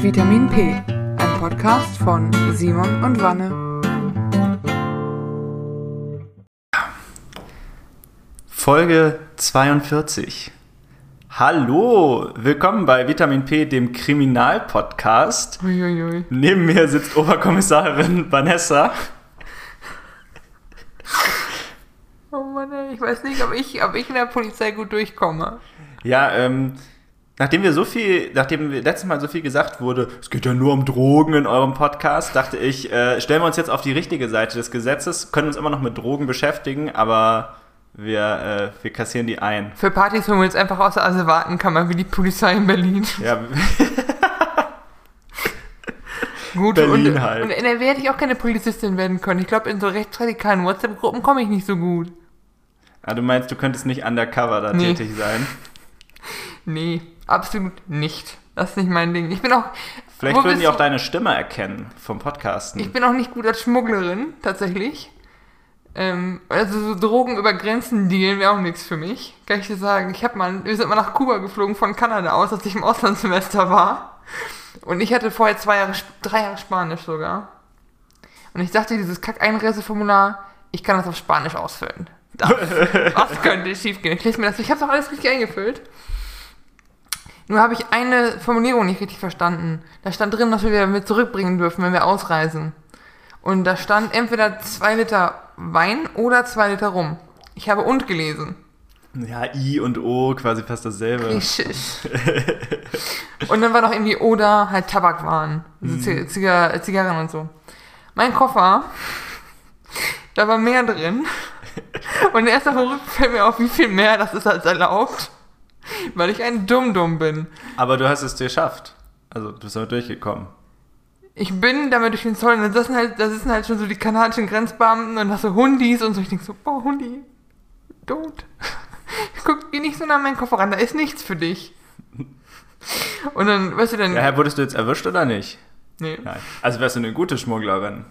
Vitamin P, ein Podcast von Simon und Wanne. Folge 42. Hallo, willkommen bei Vitamin P, dem Kriminalpodcast. Uiuiui. Neben mir sitzt Oberkommissarin Vanessa. Oh Mann, ey, ich weiß nicht, ob ich, ob ich in der Polizei gut durchkomme. Ja, ähm, nachdem wir so viel, nachdem letztes Mal so viel gesagt wurde, es geht ja nur um Drogen in eurem Podcast, dachte ich, äh, stellen wir uns jetzt auf die richtige Seite des Gesetzes, können uns immer noch mit Drogen beschäftigen, aber wir, äh, wir kassieren die ein. Für Partys holen wir uns einfach aus der Asservatenkammer wie die Polizei in Berlin. Ja, Gut, Berlin und, halt. Und in NRW hätte ich auch keine Polizistin werden können. Ich glaube, in so rechtsradikalen WhatsApp-Gruppen komme ich nicht so gut. ah, du meinst, du könntest nicht undercover da Nee. tätig sein? Nee, absolut nicht. Das ist nicht mein Ding. Ich bin auch. Vielleicht würden die auch deine Stimme erkennen vom Podcasten. Ich bin auch nicht gut als Schmugglerin, tatsächlich. Ähm, also so Drogen über Grenzen dealen wäre auch nichts für mich. Kann ich dir sagen. Ich hab mal, wir sind mal nach Kuba geflogen von Kanada aus, als ich im Auslandssemester war. Und ich hatte vorher zwei Jahre, drei Jahre Spanisch sogar. Und ich dachte, dieses Kack-Einreiseformular, ich kann das auf Spanisch ausfüllen. Das, was könnte schiefgehen? Ich lese mir das, ich habe auch alles richtig eingefüllt. Nur habe ich eine Formulierung nicht richtig verstanden. Da stand drin, dass wir mit zurückbringen dürfen, wenn wir ausreisen. Und da stand entweder zwei Liter Wein oder zwei Liter Rum. Ich habe und gelesen. ja, I und O, quasi fast dasselbe. Richtig. und dann war noch irgendwie oder halt Tabakwaren. Also Zig Ziga Zigarren und so. Mein Koffer, da war mehr drin. Und erst auf dem Rücken fällt mir auf, wie viel mehr das ist als erlaubt. Weil ich ein Dumm-Dumm bin. Aber du hast es dir geschafft. Also, du bist damit durchgekommen. Ich bin damit durch den Zoll und das sind halt, das sind halt schon so die kanadischen Grenzbeamten und hast so Hundis und so. Ich denk so, boah, Hundi, don't. Guck, geh nicht so nah an meinen Koffer ran, da ist nichts für dich. Und dann, weißt du dann, Ja, wurdest du jetzt erwischt oder nicht? Nee. Nein. Also wärst du eine gute Schmugglerin.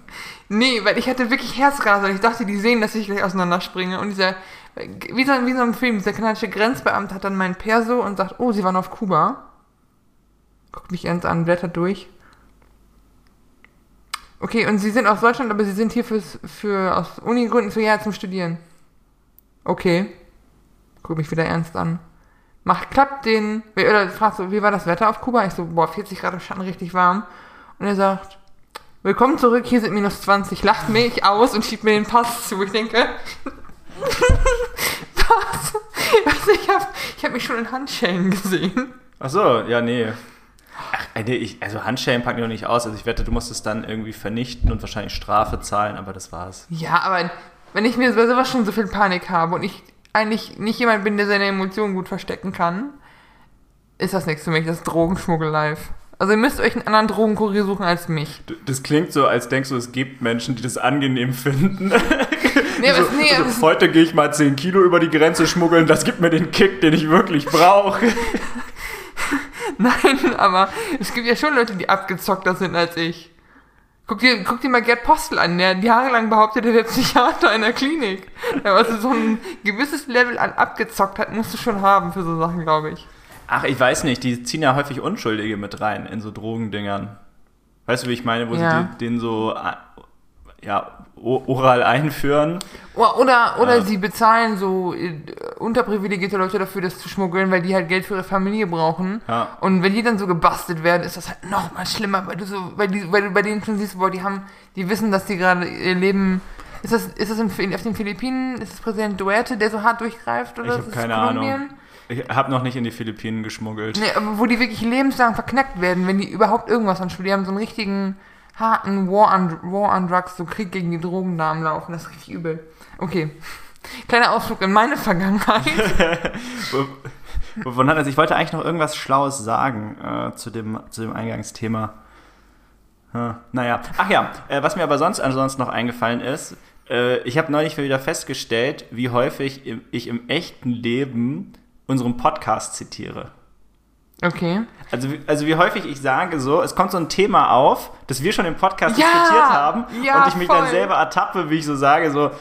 Nee, weil ich hatte wirklich Herzrasen. Ich dachte, die sehen, dass ich gleich auseinanderspringe. Und dieser, wie so, wie so ein Film, dieser kanadische Grenzbeamte hat dann mein Perso und sagt, oh, sie waren auf Kuba. Guckt mich ernst an, blättert durch. Okay, und sie sind aus Deutschland, aber sie sind hier fürs, für, aus Unigründen für ja zum Studieren. Okay. Guck mich wieder ernst an. Macht, klappt den, oder fragt so, wie war das Wetter auf Kuba? Ich so, boah, 40 Grad im Schatten, richtig warm. Und er sagt, Willkommen zurück, hier sind minus 20. Lacht mich aus und schiebt mir den Pass zu. Ich denke, was? Also ich habe ich hab mich schon in Handschellen gesehen. Ach so, ja, nee. Ach, nee, ich, also Handschellen packen die noch nicht aus. Also ich wette, du musst es dann irgendwie vernichten und wahrscheinlich Strafe zahlen, aber das war's. Ja, aber wenn ich mir bei sowas schon so viel Panik habe und ich eigentlich nicht jemand bin, der seine Emotionen gut verstecken kann, ist das nichts für mich. Das ist Drogenschmuggel live. Also ihr müsst euch einen anderen Drogenkurier suchen als mich. Das klingt so, als denkst du, es gibt Menschen, die das angenehm finden. Nee, so, nee, also, es- heute gehe ich mal 10 Kilo über die Grenze schmuggeln, das gibt mir den Kick, den ich wirklich brauche. Nein, aber es gibt ja schon Leute, die abgezockter sind als ich. Guck dir, guck dir mal Gerd Postel an, der jahrelang behauptet, er wäre Psychiater in der Klinik. Also so ein gewisses Level an Abgezocktheit musst du schon haben für so Sachen, glaube ich. Ach, ich weiß nicht, die ziehen ja häufig Unschuldige mit rein in so Drogendingern. Weißt du, wie ich meine, wo Ja. sie den so äh, ja, oral einführen? Oder, oder, Ja. sie bezahlen so äh, unterprivilegierte Leute dafür, das zu schmuggeln, weil die halt Geld für ihre Familie brauchen. Ja. Und wenn die dann so gebastelt werden, ist das halt noch mal schlimmer, weil du so, weil, die, weil du bei denen schon siehst, boah, die haben, die wissen, dass die gerade ihr Leben. Ist das, ist das in, auf den Philippinen? Ist das Präsident Duerte, der so hart durchgreift? Oder Ich ist keine Kolumbien? Ahnung. Ich habe noch nicht in die Philippinen geschmuggelt. Nee, wo die wirklich lebenslang verknackt werden, wenn die überhaupt irgendwas anschauen. Die haben so einen richtigen harten War on, War on Drugs, so Krieg gegen die Drogen da am Laufen. Das ist richtig übel. Okay. Kleiner Ausflug in meine Vergangenheit. Wovon hat er? Ich wollte eigentlich noch irgendwas Schlaues sagen äh, zu, dem, zu dem Eingangsthema. Hm, naja. Ach ja, äh, was mir aber sonst ansonsten noch eingefallen ist, äh, ich habe neulich wieder festgestellt, wie häufig im, ich im echten Leben unseren Podcast zitiere. Okay. Also, wie- also wie häufig ich sage so, es kommt so ein Thema auf, das wir schon im Podcast Ja, diskutiert haben ja, und ich mich voll. dann selber ertappe, wie ich so sage, so,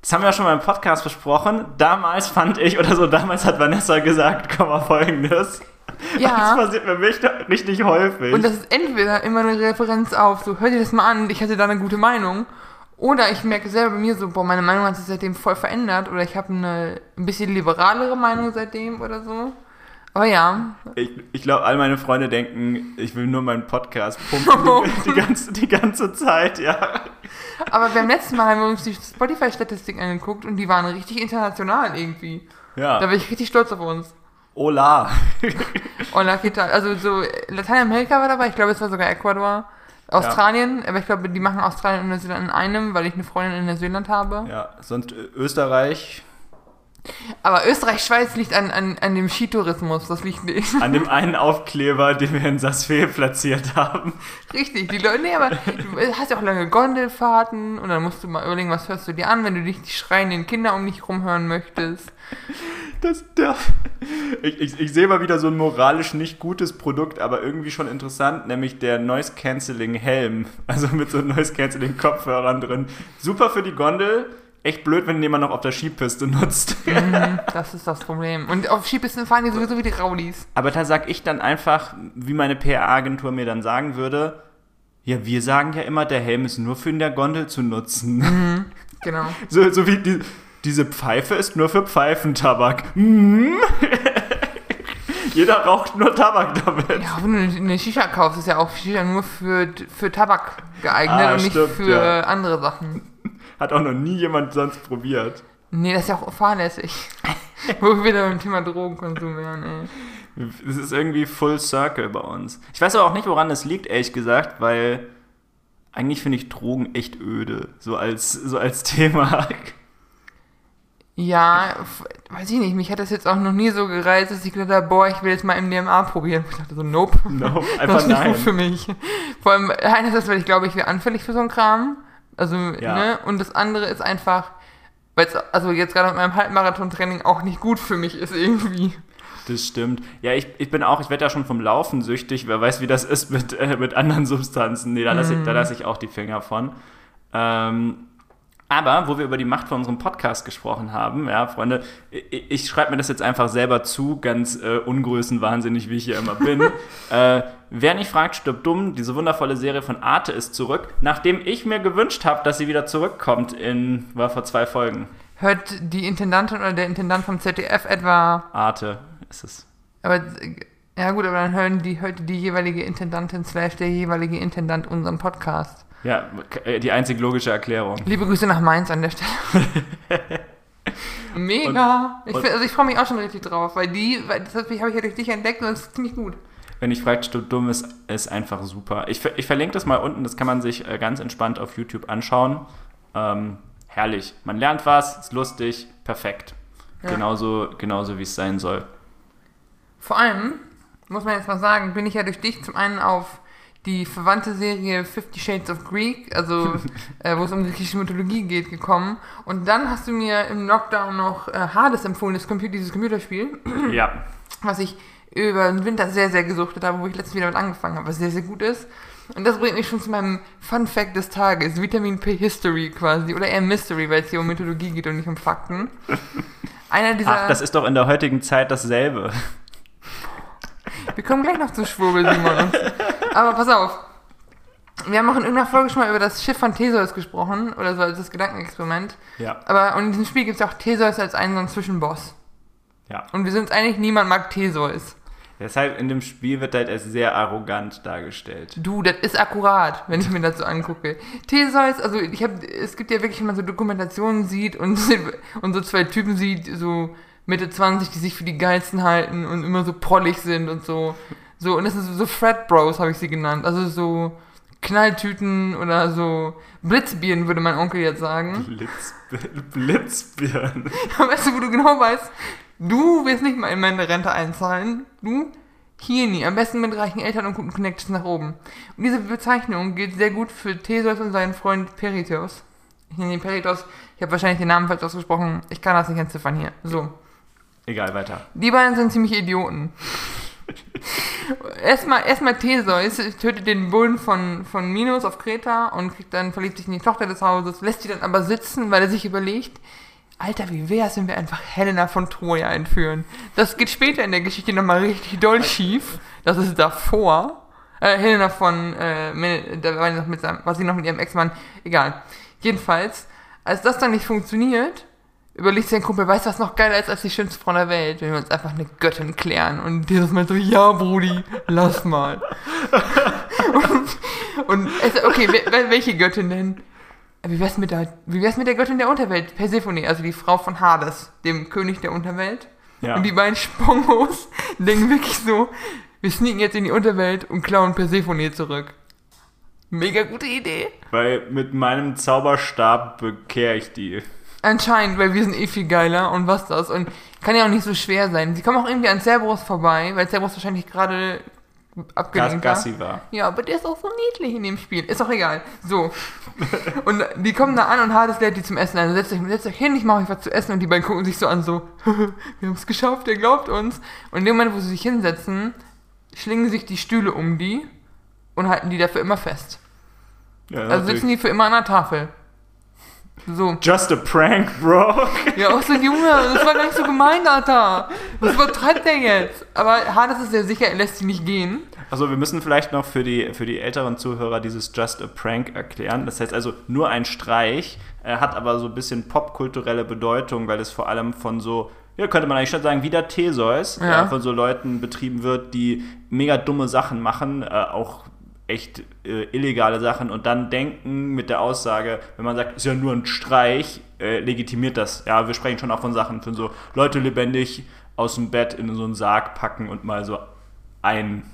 das haben wir ja schon mal im Podcast besprochen, damals fand ich oder so, damals hat Vanessa gesagt, komm mal folgendes. Ja. Das passiert mir mich richtig häufig. Und das ist entweder immer eine Referenz auf, so hör dir das mal an, ich hatte da eine gute Meinung. Oder ich merke selber bei mir so, boah, meine Meinung hat sich seitdem voll verändert. Oder ich habe eine ein bisschen liberalere Meinung seitdem oder so. Aber ja, Ich, ich glaube, all meine Freunde denken, ich will nur meinen Podcast pumpen die, ganze, die ganze Zeit, ja. aber beim letzten Mal haben wir uns die Spotify-Statistik angeguckt und die waren richtig international irgendwie. Da Ja. bin ich richtig stolz auf uns. Hola. Hola, ¿qué tal? Also so Lateinamerika war dabei, ich glaube es war sogar Ecuador. Australien, aber ich glaube, die machen Australien und Neuseeland in einem, weil ich eine Freundin in Neuseeland habe. Ja, sonst Österreich Aber Österreich, Schweiz liegt an, an, an dem Skitourismus, das liegt nicht. an dem einen Aufkleber, den wir in Sassfee platziert haben. Richtig, die Leute, nee, aber du hast ja auch lange Gondelfahrten und dann musst du mal überlegen, was hörst du dir an, wenn du nicht die schreienden Kinder um dich rumhören möchtest. Das, der, ich, ich, ich sehe mal wieder so ein moralisch nicht gutes Produkt, aber irgendwie schon interessant, nämlich der Noise Cancelling Helm. Also mit so Noise Cancelling Kopfhörern drin. Super für die Gondel. Echt blöd, wenn jemand noch auf der Skipiste nutzt. Mhm, das ist das Problem. Und auf Skipisten fahren die sowieso wie die Raulis. Aber da sag ich dann einfach, wie meine PR-Agentur mir dann sagen würde, ja, wir sagen ja immer, der Helm ist nur für in der Gondel zu nutzen. Genau. So, so wie die, diese Pfeife ist nur für Pfeifentabak. Mhm. Jeder raucht nur Tabak damit. Ja, wenn du eine- eine Shisha kaufst, ist ja auch Shisha nur für, für Tabak geeignet Ah, und nicht stimmt, für ja. andere Sachen. Hat auch noch nie jemand sonst probiert. Nee, das ist ja auch fahrlässig. Wo wir wieder beim Thema Drogenkonsum wären, ey. Es ist irgendwie Full Circle bei uns. Ich weiß aber auch nicht, woran das liegt, ehrlich gesagt, weil eigentlich finde ich Drogen echt öde. So als, so als Thema. Ja, weiß ich nicht, mich hat das jetzt auch noch nie so gereizt, dass ich gedacht habe, boah, ich will jetzt mal MDMA probieren. Ich dachte so, nope. No, das einfach ist nicht nein. gut für mich. Vor allem, einerseits, weil ich glaube, ich wäre anfällig für so einen Kram. Also, Ja. ne? Und das andere ist einfach, weil es, also jetzt gerade mit meinem Halbmarathon-Training auch nicht gut für mich ist irgendwie. Das stimmt. Ja, ich, ich bin auch, ich werde ja schon vom Laufen süchtig. Wer weiß, wie das ist mit, äh, mit anderen Substanzen. Nee, da lasse ich, da lass ich auch die Finger von. Ähm, aber, wo wir über die Macht von unserem Podcast gesprochen haben, ja, Freunde, ich, ich schreibe mir das jetzt einfach selber zu, ganz äh, ungrößenwahnsinnig, wie ich hier immer bin. äh, wer nicht fragt, stirbt dumm. Diese wundervolle Serie von Arte ist zurück, nachdem ich mir gewünscht habe, dass sie wieder zurückkommt in, war vor zwei Folgen. Hört die Intendantin oder der Intendant vom ZDF etwa, Arte ist es. aber, äh, ja gut, aber dann hören die, hört die jeweilige Intendantin slash der jeweilige Intendant unseren Podcast. Ja, äh, die einzig logische Erklärung. Liebe Grüße nach Mainz an der Stelle. Mega. Und- ich, also ich freue mich auch schon richtig drauf, weil die, weil das habe ich ja durch dich entdeckt und das ist ziemlich gut. Wenn ich fragt, stirbt dumm ist, ist einfach super. Ich, ich verlinke das mal unten, das kann man sich äh, ganz entspannt auf YouTube anschauen. Ähm, herrlich. Man lernt was, ist lustig, perfekt. Ja. Genauso, genauso wie es sein soll. Vor allem, muss man jetzt mal sagen, bin ich ja durch dich zum einen auf die verwandte Serie Fifty Shades of Greek, also äh, wo es um griechische Mythologie geht, gekommen. Und dann hast du mir im Lockdown noch äh, Hades empfohlen, das Computer, dieses Computerspiel, ja. was ich über den Winter sehr, sehr gesuchtet habe, wo ich letztens wieder mit angefangen habe, was sehr, sehr gut ist. Und das bringt mich schon zu meinem Fun Fact des Tages, Vitamin P History quasi, oder eher Mystery, weil es hier um Mythologie geht und nicht um Fakten. Einer dieser... Ach, das ist doch in der heutigen Zeit dasselbe. Wir kommen gleich noch zu Schwurbel, Simon. Aber pass auf. Wir haben auch in irgendeiner Folge schon mal über das Schiff von Theseus gesprochen, oder so als das Gedankenexperiment. Ja. Aber und in diesem Spiel gibt es auch Theseus als einen so einen Zwischenboss. Ja. Und wir sind uns einig, niemand mag Theseus. Deshalb in dem Spiel wird halt als sehr arrogant dargestellt. Du, das ist akkurat, wenn ich mir das so angucke. Theseus, also ich habe, es gibt ja wirklich, wenn man so Dokumentationen sieht und, und so zwei Typen sieht, so Mitte 20, die sich für die geilsten halten und immer so prollig sind und so. So, und das sind so Fred Bros, habe ich sie genannt. Also so Knalltüten oder so Blitzbirnen, würde mein Onkel jetzt sagen. Blitz, Blitzbirnen. weißt du, wo du genau weißt, du wirst nicht mal in meine Rente einzahlen. Du hier nie. Am besten mit reichen Eltern und guten Connections nach oben. Und diese Bezeichnung gilt sehr gut für Theseus und seinen Freund Peritheos. Ich nenne ihn Peritheos. Ich habe wahrscheinlich den Namen falsch ausgesprochen. Ich kann das nicht entziffern hier. So. Egal, weiter. Die beiden sind ziemlich Idioten. erstmal, erstmal Theseus tötet den Bullen von, von Minos auf Kreta und kriegt dann, verliebt sich in die Tochter des Hauses, lässt sie dann aber sitzen, weil er sich überlegt, Alter, wie wär's, wenn wir einfach Helena von Troja entführen? Das geht später in der Geschichte nochmal richtig doll schief. Das ist davor. Äh, Helena von, äh, da war sie noch mit seinem, war sie noch mit ihrem Ex-Mann. Egal. Jedenfalls, als das dann nicht funktioniert, überlegt sein Kumpel, weißt du, was noch geiler ist als die schönste Frau der Welt, wenn wir uns einfach eine Göttin klären. Und dieses Mal so, ja, Brudi, lass mal. und, und es, okay, wel- wel- welche Göttin denn? Wie wär's mit der, wie wär's mit der Göttin der Unterwelt? Persephone, also die Frau von Hades, dem König der Unterwelt. Ja. Und die beiden Spongos denken wirklich so, wir sneaken jetzt in die Unterwelt und klauen Persephone zurück. Mega gute Idee. Weil mit meinem Zauberstab bekehre ich die. Anscheinend, weil wir sind eh viel geiler und was das. Und kann ja auch nicht so schwer sein. Sie kommen auch irgendwie an Cerberus vorbei, weil Cerberus wahrscheinlich gerade abgelenkt war. Gassi war. Ja, aber der ist auch so niedlich in dem Spiel. Ist auch egal. So. Und die kommen da an und Hades lädt die zum Essen ein. Setzt euch, setzt euch hin, ich mache euch was zu essen. Und die beiden gucken sich so an, so, wir haben es geschafft, der glaubt uns. Und in dem Moment, wo sie sich hinsetzen, schlingen sich die Stühle um die und halten die dafür immer fest. Ja, Also sitzen die für immer an der Tafel. So. Just a prank, bro. Ja, auch so, Junge, das war gar nicht so gemeint, Alter. Was übertreibt der jetzt? Aber Hades ist ja sicher, er lässt sie nicht gehen. Also wir müssen vielleicht noch für die, für die älteren Zuhörer dieses Just a Prank erklären. Das heißt also nur ein Streich, äh, hat aber so ein bisschen popkulturelle Bedeutung, weil es vor allem von so, ja könnte man eigentlich schon sagen, wie der Theseus, Ja. äh, von so Leuten betrieben wird, die mega dumme Sachen machen, äh, auch echt äh, illegale Sachen und dann denken mit der Aussage, wenn man sagt, ist ja nur ein Streich, äh, legitimiert das. Ja, wir sprechen schon auch von Sachen, von so Leute lebendig aus dem Bett in so einen Sarg packen und mal so ein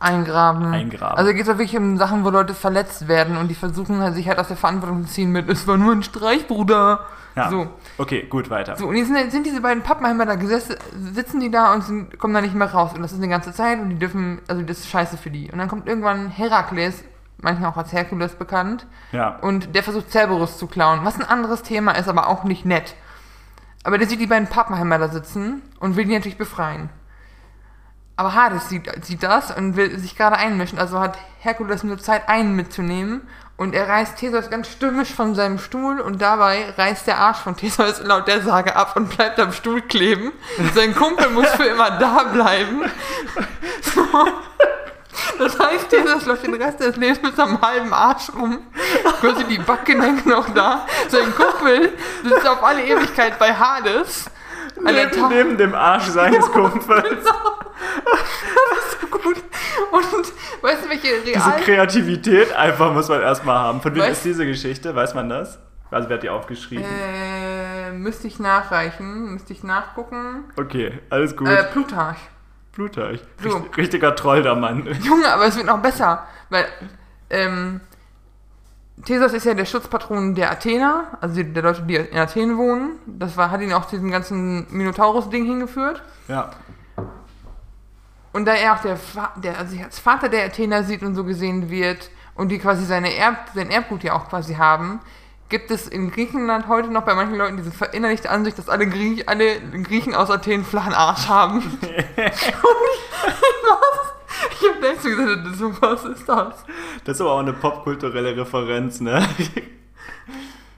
Eingraben. Eingraben. Also geht es wirklich um Sachen, wo Leute verletzt werden und die versuchen halt, sich halt aus der Verantwortung zu ziehen mit, es war nur ein Streich, Bruder. Ja. So. Okay, gut, weiter. So, und jetzt sind, sind diese beiden Pappenheimer da gesessen, sitzen die da und sind, kommen da nicht mehr raus. Und das ist eine ganze Zeit und die dürfen, also das ist scheiße für die. Und dann kommt irgendwann Herakles, manchmal auch als Herkules bekannt, Ja. und der versucht Cerberus zu klauen, was ein anderes Thema ist, aber auch nicht nett. Aber der sieht die beiden Pappenheimer da sitzen und will die natürlich befreien. Aber Hades sieht, sieht das und will sich gerade einmischen, also hat Herkules nur Zeit, einen mitzunehmen und er reißt Theseus ganz stürmisch von seinem Stuhl und dabei reißt der Arsch von Theseus laut der Sage ab und bleibt am Stuhl kleben. Sein Kumpel muss für immer da bleiben. So. Das heißt, Theseus läuft den Rest des Lebens mit seinem halben Arsch rum. Quasi die Backen hängen noch da. Sein Kumpel sitzt auf alle Ewigkeit bei Hades. An Neben, neben dem Arsch seines Kumpels. Gut. Und weißt du, welche Diese real... Kreativität einfach muss man erstmal haben. Von wem Weißt- ist diese Geschichte? Weiß man das? Also wer hat die aufgeschrieben? Äh, müsste ich nachreichen, müsste ich nachgucken. Okay, alles gut. Äh, Plutarch. Plutarch. so. Richt, richtiger Troll, der Mann. Junge, aber es wird noch besser. Weil, ähm, Theseus ist ja der Schutzpatron der Athener, also der Leute, die in Athen wohnen. Das war, hat ihn auch zu diesem ganzen Minotaurus-Ding hingeführt. Ja. Und da er auch der, der also sich als Vater der Athener sieht und so gesehen wird und die quasi seine Erb sein Erbgut ja auch quasi haben, gibt es in Griechenland heute noch bei manchen Leuten diese verinnerlichte Ansicht, dass alle, Griech alle Griechen aus Athen flachen Arsch haben. und ich, hab letztens gesagt, so was ist das? Das ist aber auch eine popkulturelle Referenz, ne?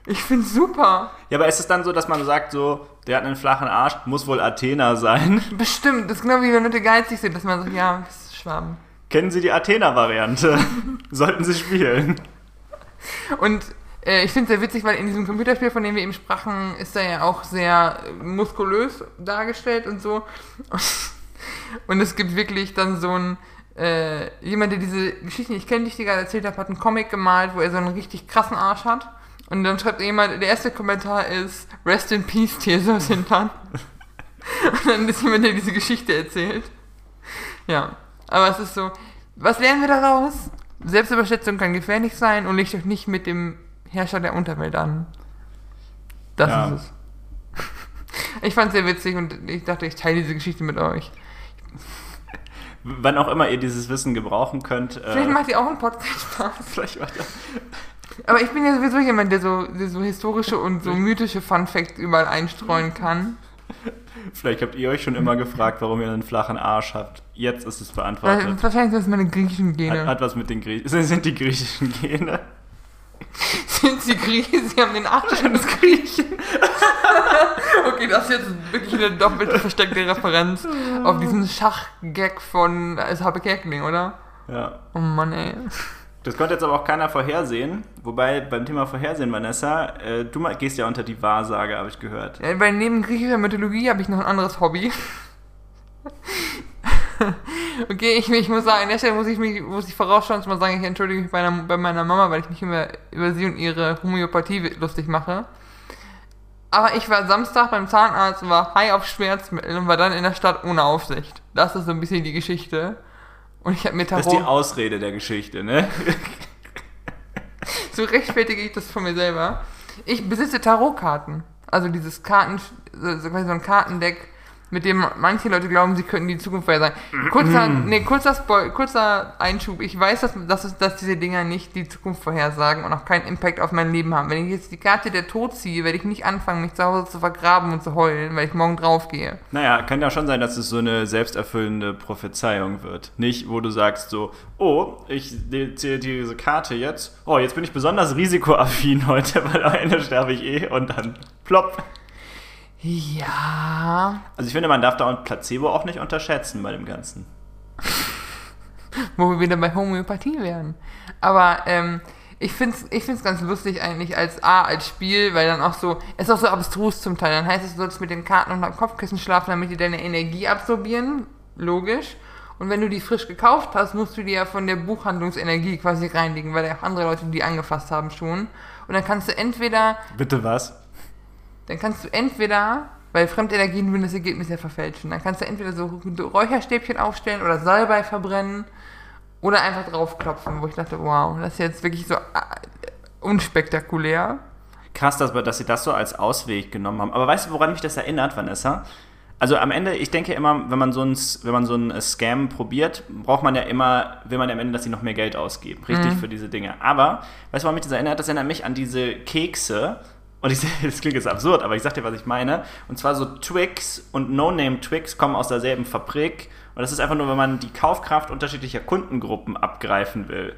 Ich find's super. Ja, aber ist es dann so, dass man sagt, so, der hat einen flachen Arsch, muss wohl Athener sein? Bestimmt. Das ist genau wie wenn Leute geizig sind, dass man sagt, ja, das ist Schwaben. Kennen Sie die Athener-Variante? Sollten Sie spielen. Und äh, ich finde es sehr witzig, weil in diesem Computerspiel, von dem wir eben sprachen, ist er ja auch sehr äh, muskulös dargestellt und so. Und es gibt wirklich dann so ein, äh, jemand, der diese Geschichte nicht kennt, die ich dir gerade erzählt habe, hat einen Comic gemalt, wo er so einen richtig krassen Arsch hat. Und dann schreibt jemand, der erste Kommentar ist Rest in Peace, Theseus Hintern. Und dann ist jemand, der diese Geschichte erzählt. Ja, aber es ist so, was lernen wir daraus? Selbstüberschätzung kann gefährlich sein und legt euch nicht mit dem Herrscher der Unterwelt an. Das Ja. ist es. Ich fand es sehr witzig und ich dachte, ich teile diese Geschichte mit euch. Wann auch immer ihr dieses Wissen gebrauchen könnt. Vielleicht Äh, macht ihr auch einen Podcast Spaß. vielleicht macht ihr- Aber ich bin ja sowieso jemand, der so, der so historische und so mythische Fun Facts überall einstreuen kann. vielleicht habt ihr euch schon immer gefragt, warum ihr einen flachen Arsch habt. Jetzt ist es beantwortet. wahrscheinlich sind es meine griechischen Hat, Gene. hat was mit den Griechen. Sind die griechischen Gene? Sind sie Griechen? Sie haben den Abstand des Griechen. okay, das ist jetzt wirklich eine doppelt versteckte Referenz auf diesen Schachgag von Habe Kerkeling, oder? Ja. Oh Mann, ey. Das konnte jetzt aber auch keiner vorhersehen. Wobei beim Thema Vorhersehen, Vanessa, äh, du gehst ja unter die Wahrsage, habe ich gehört. Ja, weil neben griechischer Mythologie habe ich noch ein anderes Hobby. okay, ich, ich muss sagen, an der Stelle muss ich mich muss ich vorausschauend mal sagen, ich entschuldige mich bei, einer, bei meiner Mama, weil ich mich immer über sie und ihre Homöopathie lustig mache. Aber ich war Samstag beim Zahnarzt, war high auf Schmerzmittel und war dann in der Stadt ohne Aufsicht. Das ist so ein bisschen die Geschichte. Und ich habe mir Das ist die Tarot... Ausrede der Geschichte, ne? So rechtfertige ich das von mir selber. Ich besitze Tarotkarten. Also dieses Karten, so ein Kartendeck, mit dem manche Leute glauben, sie könnten die Zukunft vorhersagen. Kurzer, nee, kurzer, Spoil, kurzer Einschub. Ich weiß, dass, dass, dass diese Dinger nicht die Zukunft vorhersagen und auch keinen Impact auf mein Leben haben. Wenn ich jetzt die Karte der Tod ziehe, werde ich nicht anfangen, mich zu Hause zu vergraben und zu heulen, weil ich morgen draufgehe. Naja, kann ja schon sein, dass es so eine selbsterfüllende Prophezeiung wird. Nicht, wo du sagst so, oh, ich zähle diese Karte jetzt, oh, jetzt bin ich besonders risikoaffin heute, weil am Ende sterbe ich eh und dann plopp. Ja. Also ich finde, man darf da ein Placebo auch nicht unterschätzen bei dem Ganzen. wo wir wieder bei Homöopathie wären. Aber ähm, ich finde es ich find's ganz lustig eigentlich als A, als Spiel, weil dann auch so, es ist auch so abstrus zum Teil. Dann heißt es, du sollst mit den Karten unter dem Kopfkissen schlafen, damit die deine Energie absorbieren. Logisch. Und wenn du die frisch gekauft hast, musst du die ja von der Buchhandlungsenergie quasi reinlegen, weil ja auch andere Leute die angefasst haben schon. Und dann kannst du entweder Bitte was? Dann kannst du entweder, weil Fremdenergien würden das Ergebnis ja verfälschen, dann kannst du entweder so Räucherstäbchen aufstellen oder Salbei verbrennen oder einfach draufklopfen, wo ich dachte, wow, das ist jetzt wirklich so äh, unspektakulär. Krass, dass, dass sie das so als Ausweg genommen haben. Aber weißt du, woran mich das erinnert, Vanessa? Also am Ende, ich denke immer, wenn man so ein, wenn man so einen Scam probiert, braucht man ja immer, will man ja am Ende, dass sie noch mehr Geld ausgeben, richtig, für diese Dinge. Aber, weißt du, woran mich das erinnert? Das erinnert mich an diese Kekse. Und ich, das klingt jetzt absurd, aber ich sag dir, was ich meine. Und zwar so Twix und No-Name-Twix kommen aus derselben Fabrik. Und das ist einfach nur, wenn man die Kaufkraft unterschiedlicher Kundengruppen abgreifen will.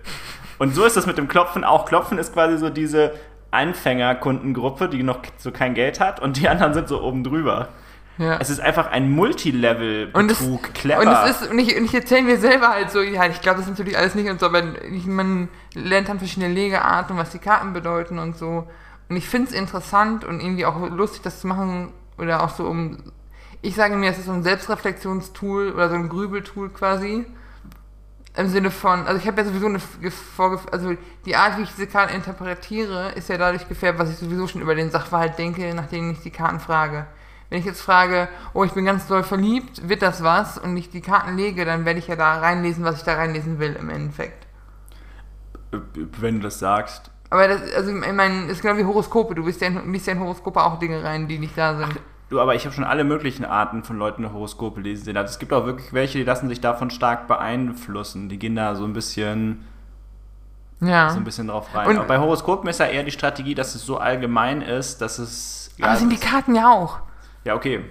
Und so ist das mit dem Klopfen auch. Klopfen ist quasi so diese Anfängerkundengruppe, die noch so kein Geld hat und die anderen sind so oben drüber. Ja. Es ist einfach ein Multilevel-Betrug. Clever. und es ist, und ich, und ich erzähle mir selber halt so, ja, ich glaube das ist natürlich alles nicht und so, aber ich, man lernt dann verschiedene Legearten, was die Karten bedeuten und so. Und ich finde es interessant und irgendwie auch lustig, das zu machen oder auch so um, ich sage mir, es ist so ein Selbstreflexionstool oder so ein Grübeltool quasi. Im Sinne von, also ich habe ja sowieso eine Ge- Vorgef also die Art, wie ich diese Karten interpretiere, ist ja dadurch gefärbt, was ich sowieso schon über den Sachverhalt denke, nachdem ich die Karten frage. Wenn ich jetzt frage, oh, ich bin ganz doll verliebt, wird das was? Und ich die Karten lege, dann werde ich ja da reinlesen, was ich da reinlesen will im Endeffekt. Wenn du das sagst. Aber das, also ich meine, ist genau wie Horoskope. Du liest ja, in- liest ja in Horoskope auch Dinge rein, die nicht da sind. Du, aber ich habe schon alle möglichen Arten von Leuten Horoskope lesen sehen. Also es gibt auch wirklich welche, die lassen sich davon stark beeinflussen. Die gehen da so ein bisschen, Ja. so ein bisschen drauf rein. Und- aber bei Horoskopen ist ja eher die Strategie, dass es so allgemein ist, dass es. Ja, Aber sind die Karten ja auch. ja okay.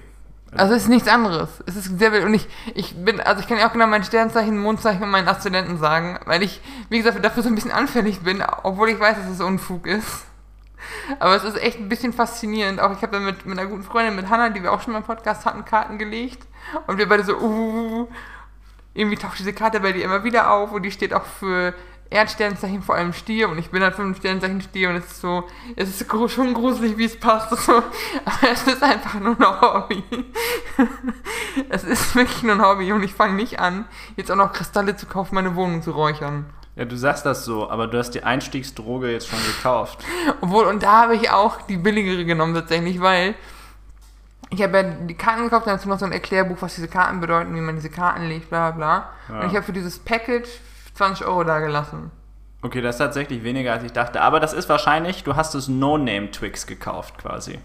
Also es ist nichts anderes. Es ist sehr wild. Und ich, ich bin, also ich kann ja auch genau mein Sternzeichen, Mondzeichen und meinen Aszendenten sagen, weil ich, wie gesagt, dafür so ein bisschen anfällig bin, obwohl ich weiß, dass es Unfug ist. Aber es ist echt ein bisschen faszinierend. Auch ich habe dann mit, mit einer guten Freundin, mit Hannah, die wir auch schon mal im Podcast hatten, Karten gelegt. Und wir beide so, uh, irgendwie taucht diese Karte bei dir immer wieder auf und die steht auch für Erdsternzeichen, vor allem Stier. Und ich bin halt vom Sternzeichen Stier und es ist so, es ist schon gruselig, wie es passt. So. Aber es ist einfach nur ein Hobby. es ist wirklich nur ein Hobby und ich fange nicht an, jetzt auch noch Kristalle zu kaufen, meine Wohnung zu räuchern. Ja, du sagst das so, aber du hast die Einstiegsdroge jetzt schon gekauft. Obwohl, und da habe ich auch die billigere genommen tatsächlich, weil ich habe ja die Karten gekauft, dann dazu noch so ein Erklärbuch, was diese Karten bedeuten, wie man diese Karten legt, bla bla bla. Ja. Und ich habe für dieses Package 20 Euro da gelassen. Okay, das ist tatsächlich weniger als ich dachte. Aber das ist wahrscheinlich, du hast das No-Name-Twix gekauft quasi.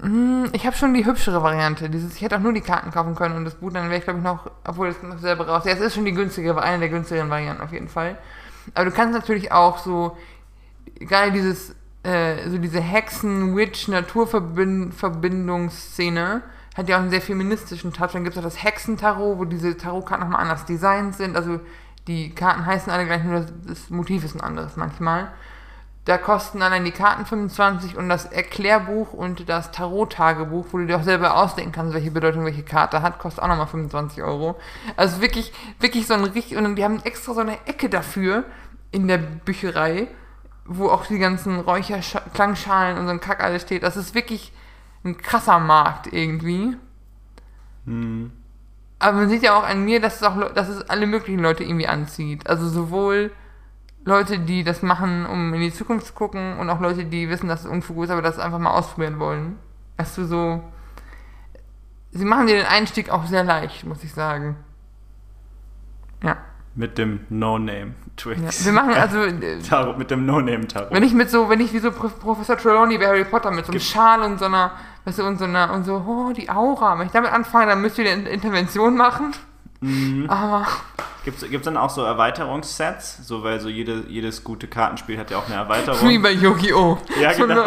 Hm, Ich habe schon die hübschere Variante. Dieses, ich hätte auch nur die Karten kaufen können und das Buch dann wäre ich glaube ich noch, obwohl es noch selber raus. Ja, es ist schon die günstige, eine der günstigeren Varianten auf jeden Fall. Aber du kannst natürlich auch so, gerade dieses, äh, so diese Hexen-Witch-Naturverbindungsszene hat ja auch einen sehr feministischen Touch. Dann gibt es auch das Hexentarot, wo diese Tarotkarten nochmal anders designt sind. Also die Karten heißen alle gleich, nur das, Motiv ist ein anderes manchmal. Da kosten allein die Karten 25 und das Erklärbuch und das Tarot-Tagebuch, wo du dir auch selber ausdenken kannst, welche Bedeutung welche Karte hat, kostet auch nochmal 25 Euro. Also wirklich, wirklich so ein richtig, und die haben extra so eine Ecke dafür in der Bücherei, wo auch die ganzen Räucherklangschalen und so ein Kack alles steht. Das ist wirklich ein krasser Markt irgendwie. Hm. Aber man sieht ja auch an mir, dass es auch, dass es alle möglichen Leute irgendwie anzieht. Also sowohl Leute, die das machen, um in die Zukunft zu gucken und auch Leute, die wissen, dass es Unfug ist, aber das einfach mal ausprobieren wollen. Weißt du, so. Sie machen dir den Einstieg auch sehr leicht, muss ich sagen. Ja. Mit dem No-Name-Twix. Ja. Wir machen also. Äh, Tarot, mit dem No-Name-Tarot. Wenn ich mit so, wenn ich wie so Professor Trelawney bei Harry Potter mit so einem Schal und so einer, weißt du, und so einer, und so, oh, die Aura. Wenn ich damit anfange, dann müsst ihr eine Intervention machen. Mhm. Aber. Gibt es dann auch so Erweiterungssets? So, weil so jede, jedes gute Kartenspiel hat ja auch eine Erweiterung. Wie bei Yu-Gi-Oh! Ja, genau.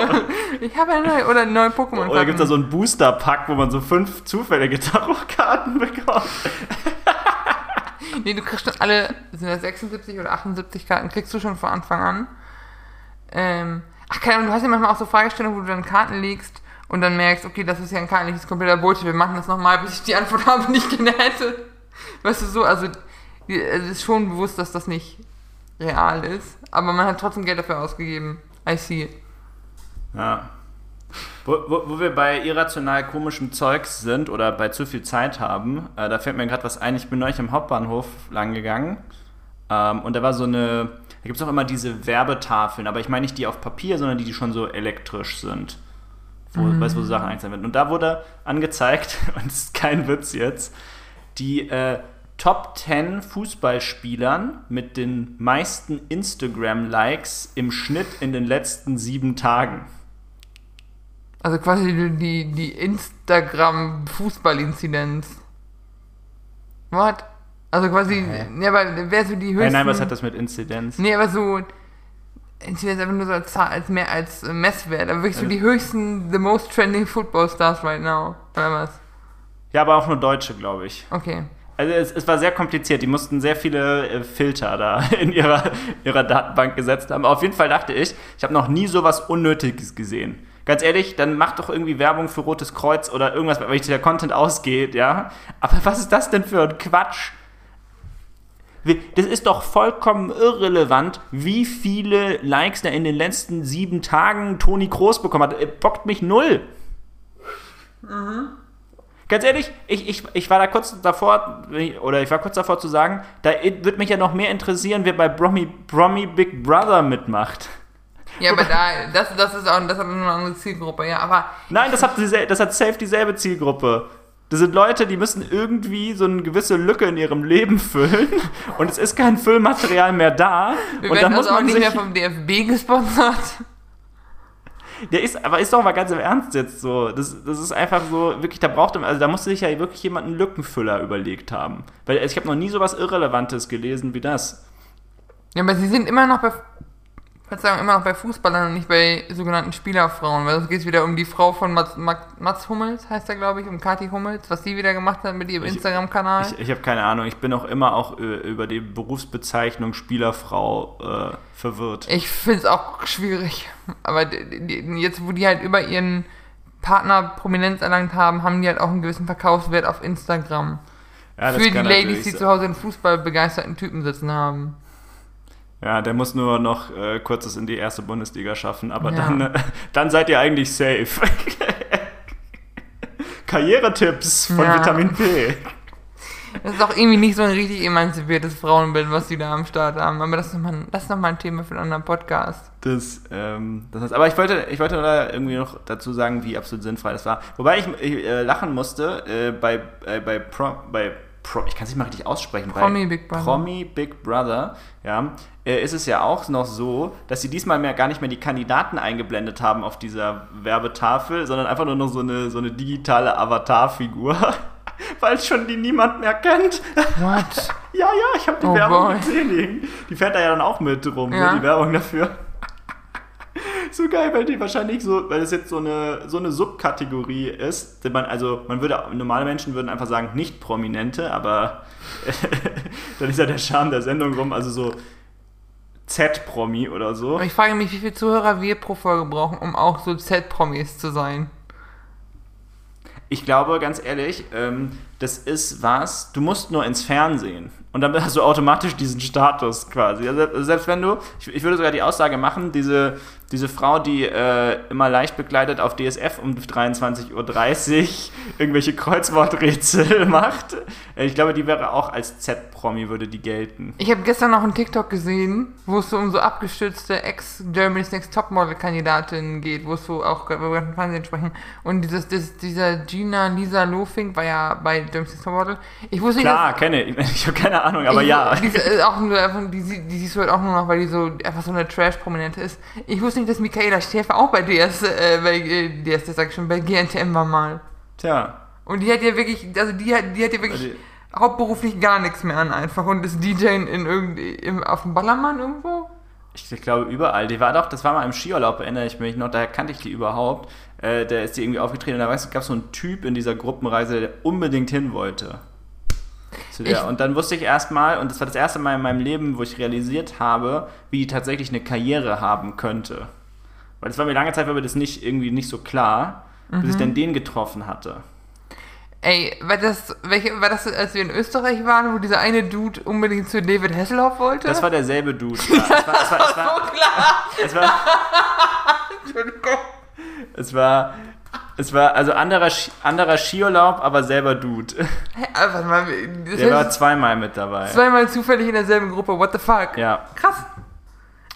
ich habe eine neue, oder eine neue Pokémon. Oder gibt es da so einen Booster-Pack, wo man so fünf zufällige Tarotkarten bekommt? Nee, du kriegst schon alle, sind das 76 oder 78 Karten, kriegst du schon von Anfang an. Ähm, ach, keine Ahnung, du hast ja manchmal auch so Fragestellungen, wo du dann Karten legst und dann merkst, okay, das ist ja ein kartenliches kompletter Bullshit, wir machen das nochmal, bis ich die Antwort habe, nicht gerne hätte. Weißt du, so, also, es ist schon bewusst, dass das nicht real ist, aber man hat trotzdem Geld dafür ausgegeben. I see. Ja. Wo, wo, wo wir bei irrational komischem Zeugs sind oder bei zu viel Zeit haben, äh, da fällt mir gerade was ein. Ich bin neulich am Hauptbahnhof lang gegangen ähm, und da war so eine, da gibt es auch immer diese Werbetafeln, aber ich meine nicht die auf Papier, sondern die, die schon so elektrisch sind. Wo, weißt du, wo so Sachen einzeln werden. Und da wurde angezeigt, und es ist kein Witz jetzt, die äh, Top 10 Fußballspielern mit den meisten Instagram-Likes im Schnitt in den letzten sieben Tagen. Also quasi die, die, Instagram-Fußball-Inzidenz. What? Also quasi, Hä? ja, aber wer so die höchsten... Nein, nein, was hat das mit Inzidenz? Nee, aber so, Inzidenz einfach nur so als, Zahl, als mehr als äh, Messwert, aber wirklich so Ja. die höchsten, the most trending football stars right now. Oder was? Ja, aber auch nur Deutsche, glaube ich. Okay. Also es, es war sehr kompliziert. Die mussten sehr viele äh, Filter da in ihrer, ihrer Datenbank gesetzt haben. Aber auf jeden Fall dachte ich, ich habe noch nie sowas Unnötiges gesehen. Ganz ehrlich, dann macht doch irgendwie Werbung für Rotes Kreuz oder irgendwas, weil sich der Content ausgeht, ja. Aber was ist das denn für ein Quatsch? Das ist doch vollkommen irrelevant, wie viele Likes da in den letzten sieben Tagen Toni Kroos bekommen hat. Bockt mich null. Ganz ehrlich, ich, ich, ich war da kurz davor, oder ich war kurz davor zu sagen, da wird mich ja noch mehr interessieren, wer bei Bromi, Bromi Big Brother mitmacht. Ja, aber da, das, das ist auch, das hat eine andere Zielgruppe, ja, aber Nein, das hat, das hat safe dieselbe Zielgruppe. Das sind Leute, die müssen irgendwie so eine gewisse Lücke in ihrem Leben füllen und es ist kein Füllmaterial mehr da. wir und dann werden muss also auch man nicht sich, mehr vom DFB gesponsert. Der ist, aber ist doch mal ganz im Ernst jetzt so. Das, das ist einfach so, wirklich, da braucht also da musste sich ja wirklich jemand einen Lückenfüller überlegt haben. Weil also ich habe noch nie sowas Irrelevantes gelesen wie das. Ja, aber sie sind immer noch bei, Verzeihung, immer noch bei Fußballern und nicht bei sogenannten Spielerfrauen, weil es geht wieder um die Frau von Mats, Mats, Mats Hummels, heißt er, glaube ich, um Kathi Hummels, was die wieder gemacht hat mit ihrem Instagram-Kanal. Ich, ich habe keine Ahnung. Ich bin auch immer auch äh, über die Berufsbezeichnung Spielerfrau äh, verwirrt. Ich finde es auch schwierig. Aber die, die, jetzt, wo die halt über ihren Partner Prominenz erlangt haben, haben die halt auch einen gewissen Verkaufswert auf Instagram. Ja, Für die Ladies, die zu Hause einen fußballbegeisterten Typen sitzen haben. Ja, der muss nur noch äh, kurzes in die erste Bundesliga schaffen, aber Ja. dann, äh, dann seid ihr eigentlich safe. Karrieretipps von Ja. Vitamin P. Das ist auch irgendwie nicht so ein richtig emanzipiertes Frauenbild, was die da am Start haben. Aber das ist nochmal das ist noch mal ein Thema für einen anderen Podcast. Das, ähm, das heißt, aber ich wollte, ich wollte da irgendwie noch dazu sagen, wie absolut sinnfrei das war. Wobei ich, ich äh, lachen musste äh, bei, äh, bei, Pro, bei Pro, ich kann es nicht mal richtig aussprechen. Promi Big Brother. Promi Big Brother, ja, ist es ja auch noch so, dass sie diesmal mehr gar nicht mehr die Kandidaten eingeblendet haben auf dieser Werbetafel, sondern einfach nur noch so eine, so eine digitale Avatarfigur, weil schon die niemand mehr kennt. What? Ja, ja, ich habe die Oh Werbung boy. gesehen. Die, fährt da ja dann auch mit rum, Ja. ne, die Werbung dafür. So geil, weil die wahrscheinlich so, weil das jetzt so eine, so eine Subkategorie ist. Man, also man würde, normale Menschen würden einfach sagen, nicht Prominente, aber dann ist ja der Charme der Sendung rum. Also so Z-Promi oder so. Ich frage mich, wie viele Zuhörer wir pro Folge brauchen, um auch so Z-Promis zu sein. Ich glaube, ganz ehrlich, ähm, das ist was, du musst nur ins Fernsehen. Und dann hast du automatisch diesen Status quasi. Also selbst wenn du, ich, ich, würde sogar die Aussage machen, diese, diese Frau, die äh, immer leicht begleitet auf DSF um 23.30 Uhr irgendwelche Kreuzworträtsel macht, äh, ich glaube, die wäre auch als Z-Promi, würde die gelten. Ich habe gestern noch einen TikTok gesehen, wo es so um so abgestürzte Ex-Germany's Next Topmodel-Kandidatinnen geht, wo es so auch über den Fernsehen sprechen. Und dieses, dieses, dieser Gina Lisa Lofink war ja bei Germany's Next Topmodel. Ich wusste nicht, Klar, kenne ich. Ich habe keine Ahnung, aber ich, ja. Die, äh, auch nur, die, die, siehst du halt auch nur noch, weil die so einfach so eine Trash-Prominente ist. Ich wusste nicht, dass Michaela Schäfer auch bei DS, äh, bei äh, DS, sag ich schon, bei GNTM war mal. Tja. Und die hat ja wirklich, also die hat, die hat ja wirklich also, hauptberuflich gar nichts mehr an einfach und ist DJ in irgendwie auf dem Ballermann irgendwo. Ich, ich, glaube überall. Die war doch, das war mal im Skiurlaub, erinnere ich mich noch, daher kannte ich die überhaupt. Äh, da ist die irgendwie aufgetreten und da gab es so einen Typ in dieser Gruppenreise, der unbedingt hin wollte. Der. Und dann wusste ich erstmal, und das war das erste Mal in meinem Leben, wo ich realisiert habe, wie die tatsächlich eine Karriere haben könnte. Weil das war mir lange Zeit war mir das nicht irgendwie nicht so klar, mhm. bis ich mhm. dann den getroffen hatte. Ey, war das, welche, war das, als wir in Österreich waren, wo dieser eine Dude unbedingt zu David Hasselhoff wollte? Das war derselbe Dude. Ja, es war, es war, es war, so klar. Es war. Es war, es war also anderer, anderer Skiurlaub, aber selber Dude. Warte mal, Der war zweimal mit dabei. Zweimal zufällig in derselben Gruppe, what the fuck? Ja. Krass.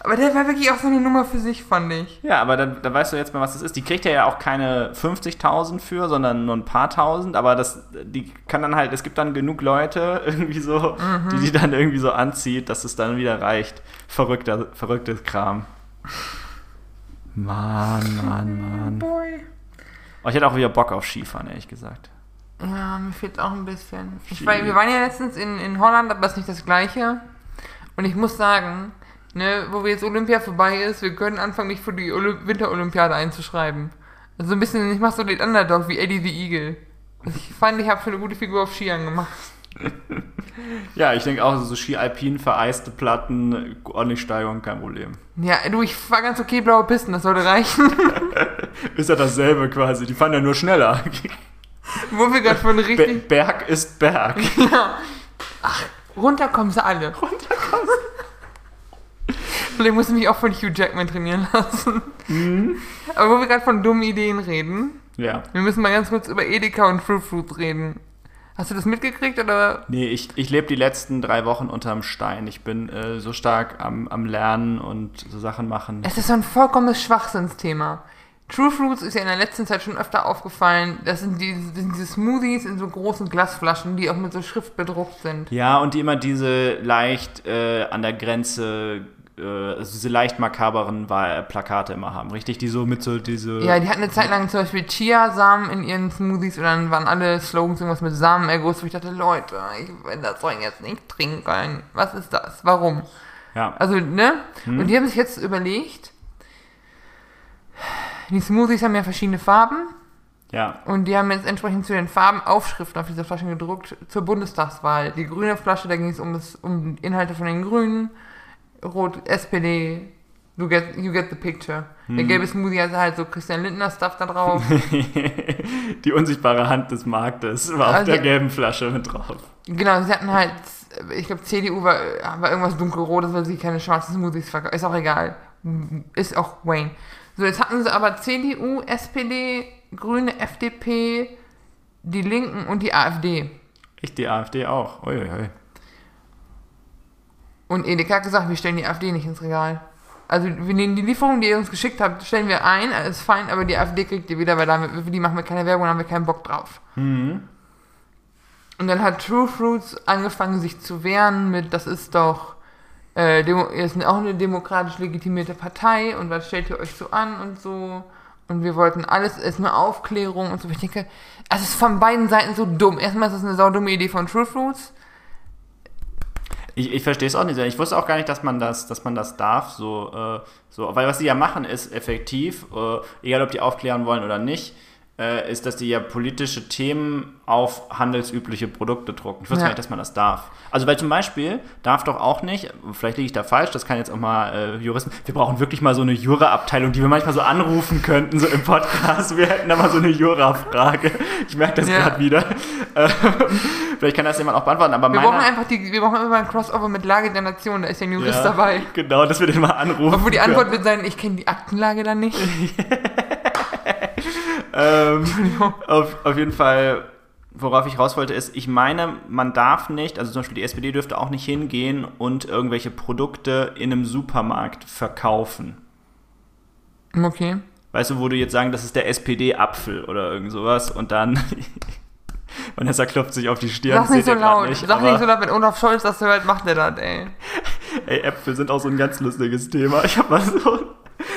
Aber der war wirklich auch so eine Nummer für sich, fand ich. Ja, aber dann, dann weißt du jetzt mal, was das ist. Die kriegt ja auch keine 50.000 für, sondern nur ein paar tausend. Aber das, die kann dann halt, es gibt dann genug Leute irgendwie so, mhm. die die dann irgendwie so anzieht, dass es dann wieder reicht. Verrückter, verrücktes Kram. Mann, Mann, Mann. Boy. Oh, ich hätte auch wieder Bock auf Skifahren, ehrlich gesagt. Ja, mir fehlt auch ein bisschen. Ich war, wir waren ja letztens in, in Holland, aber das ist nicht das Gleiche. Und ich muss sagen, ne, wo wir jetzt Olympia vorbei ist, wir können anfangen, mich für die Olymp Winterolympiade einzuschreiben. Also ein bisschen, ich mach so den Underdog wie Eddie the Eagle. Ich fand, ich habe für eine gute Figur auf Skiern gemacht. ja, ich denke auch, so Ski-Alpin, vereiste Platten, ordentlich Steigung, kein Problem. Ja, du, ich fahr ganz okay blaue Pisten, das sollte reichen. ist ja dasselbe quasi, die fahren ja nur schneller. Wo wir gerade von richtig... Be Berg ist Berg. Ja. Ach, runter kommen sie alle. Runter kommen sie. Vielleicht muss ich mich auch von Hugh Jackman trainieren lassen. Mhm. Aber wo wir gerade von dummen Ideen reden, ja. wir müssen mal ganz kurz über Edeka und Fruit Fruit reden. Hast du das mitgekriegt oder? Nee, ich, ich lebe die letzten drei Wochen unterm Stein. Ich bin äh, so stark am, am Lernen und so Sachen machen. Es ist so ein vollkommenes Schwachsinnsthema. True Fruits ist ja in der letzten Zeit schon öfter aufgefallen. Das sind, die, das sind diese Smoothies in so großen Glasflaschen, die auch mit so Schrift bedruckt sind. Ja, und die immer diese leicht äh, an der Grenze also diese leicht makaberen Plakate immer haben, richtig? Die so mit so diese. Ja, die hatten eine Zeit lang zum Beispiel Chia-Samen in ihren Smoothies und dann waren alle Slogans irgendwas mit Samenerguss, wo ich dachte, Leute, ich will das Zeug jetzt nicht trinken. Was ist das? Warum? Ja. Also, ne? Hm. Und die haben sich jetzt überlegt, die Smoothies haben ja verschiedene Farben. Ja. Und die haben jetzt entsprechend zu den Farben Aufschriften auf dieser Flasche gedruckt zur Bundestagswahl. Die grüne Flasche, da ging es um, das, um Inhalte von den Grünen. Rot SPD, you get, you get the picture. Hm. Der gelbe Smoothie hatte halt so Christian Lindner Stuff da drauf. die unsichtbare Hand des Marktes war also auf der gelben Flasche mit drauf. Genau, sie hatten halt, ich glaube CDU war, war irgendwas dunkelrotes, weil sie keine schwarzen Smoothies verkaufen. Ist auch egal. Ist auch Wayne. So, jetzt hatten sie aber CDU, SPD, Grüne, FDP, die Linken und die AfD. Ich die AfD auch. Uiuiui. Und Edeka hat gesagt, wir stellen die AfD nicht ins Regal. Also wir nehmen die Lieferung, die ihr uns geschickt habt, stellen wir ein, ist fein, aber die AfD kriegt ihr wieder, weil damit, für die machen wir keine Werbung, da haben wir keinen Bock drauf. Mhm. Und dann hat True Fruits angefangen, sich zu wehren mit, das ist doch, äh, Demo ist auch eine demokratisch legitimierte Partei und was stellt ihr euch so an und so. Und wir wollten alles, ist eine Aufklärung und so. Ich denke, es ist von beiden Seiten so dumm. Erstmal ist es eine saudumme Idee von True Fruits. Ich, ich verstehe es auch nicht. Ich wusste auch gar nicht, dass man das, dass man das darf. So, äh, so, weil was sie ja machen, ist effektiv, äh, egal ob die aufklären wollen oder nicht, äh, ist, dass die ja politische Themen auf handelsübliche Produkte drucken. Ich wusste Ja. gar nicht, dass man das darf. Also weil zum Beispiel darf doch auch nicht, vielleicht liege ich da falsch, das kann jetzt auch mal äh, Juristen, wir brauchen wirklich mal so eine Jura-Abteilung, die wir manchmal so anrufen könnten, so im Podcast. Wir hätten da mal so eine Jura-Frage. Ich merke das Ja. gerade wieder. Ähm, vielleicht kann das jemand auch beantworten, aber Wir brauchen einfach die, wir brauchen immer ein Crossover mit Lage der Nation, da ist ja ein Jurist Ja, dabei. Genau, dass wir den mal anrufen. Obwohl die. Antwort wird sein, ich kenne die Aktenlage dann nicht. Ähm, auf, auf jeden Fall, worauf ich raus wollte, ist, ich meine, man darf nicht, also zum Beispiel die SPD dürfte auch nicht hingehen und irgendwelche Produkte in einem Supermarkt verkaufen. Okay. Weißt du, wo du jetzt sagen, das ist der SPD-Apfel oder irgend sowas und dann. Vanessa klopft sich auf die Stirn. Sag nicht so laut. Nicht, Sag nicht so laut, wenn Olaf Scholz das hört, macht er das, ey. Ey, Äpfel sind auch so ein ganz lustiges Thema. Ich habe mal so.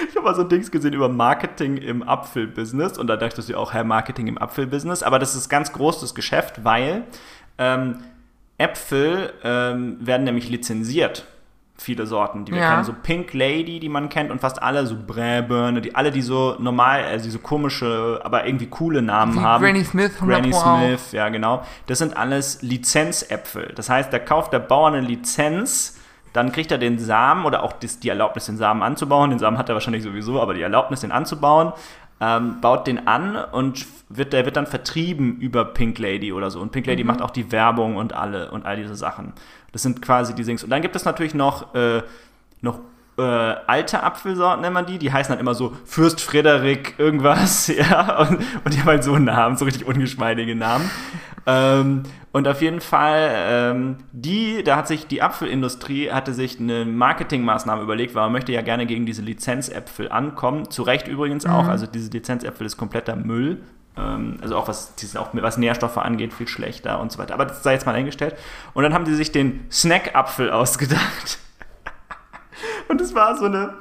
Ich habe mal so ein Dings gesehen über Marketing im Apfelbusiness und da dachtest du auch, Herr, Marketing im Apfelbusiness. Aber das ist ganz großes Geschäft, weil ähm, Äpfel ähm, werden nämlich lizenziert. Viele Sorten, die wir Ja. kennen. So Pink Lady, die man kennt und fast alle, so Bräbirne, die alle, die so normal, also die so komische, aber irgendwie coole Namen Wie haben. Granny Smith, 100 Granny Pro auch. Smith, ja genau. Das sind alles Lizenzäpfel. Das heißt, da kauft der Bauer eine Lizenz, dann kriegt er den Samen oder auch die Erlaubnis, den Samen anzubauen. Den Samen hat er wahrscheinlich sowieso, aber die Erlaubnis, den anzubauen. Ähm, baut den an und wird, der wird dann vertrieben über Pink Lady oder so. Und Pink Mhm. Lady macht auch die Werbung und alle und all diese Sachen. Das sind quasi die Dings. Und dann gibt es natürlich noch, äh, noch äh, alte Apfelsorten, nennt man die. Die heißen dann immer so Fürst Frederik irgendwas, ja. Und, und die haben halt so einen Namen, so richtig ungeschmeidige Namen. ähm, und auf jeden Fall, ähm, die, da hat sich die Apfelindustrie, hatte sich eine Marketingmaßnahme überlegt, weil man möchte ja gerne gegen diese Lizenzäpfel ankommen. Zu Recht übrigens auch, also diese Lizenzäpfel ist kompletter Müll. Ähm, also auch was, auch was Nährstoffe angeht, viel schlechter und so weiter. Aber das sei jetzt mal eingestellt. Und dann haben die sich den Snackapfel ausgedacht. Und es war so eine,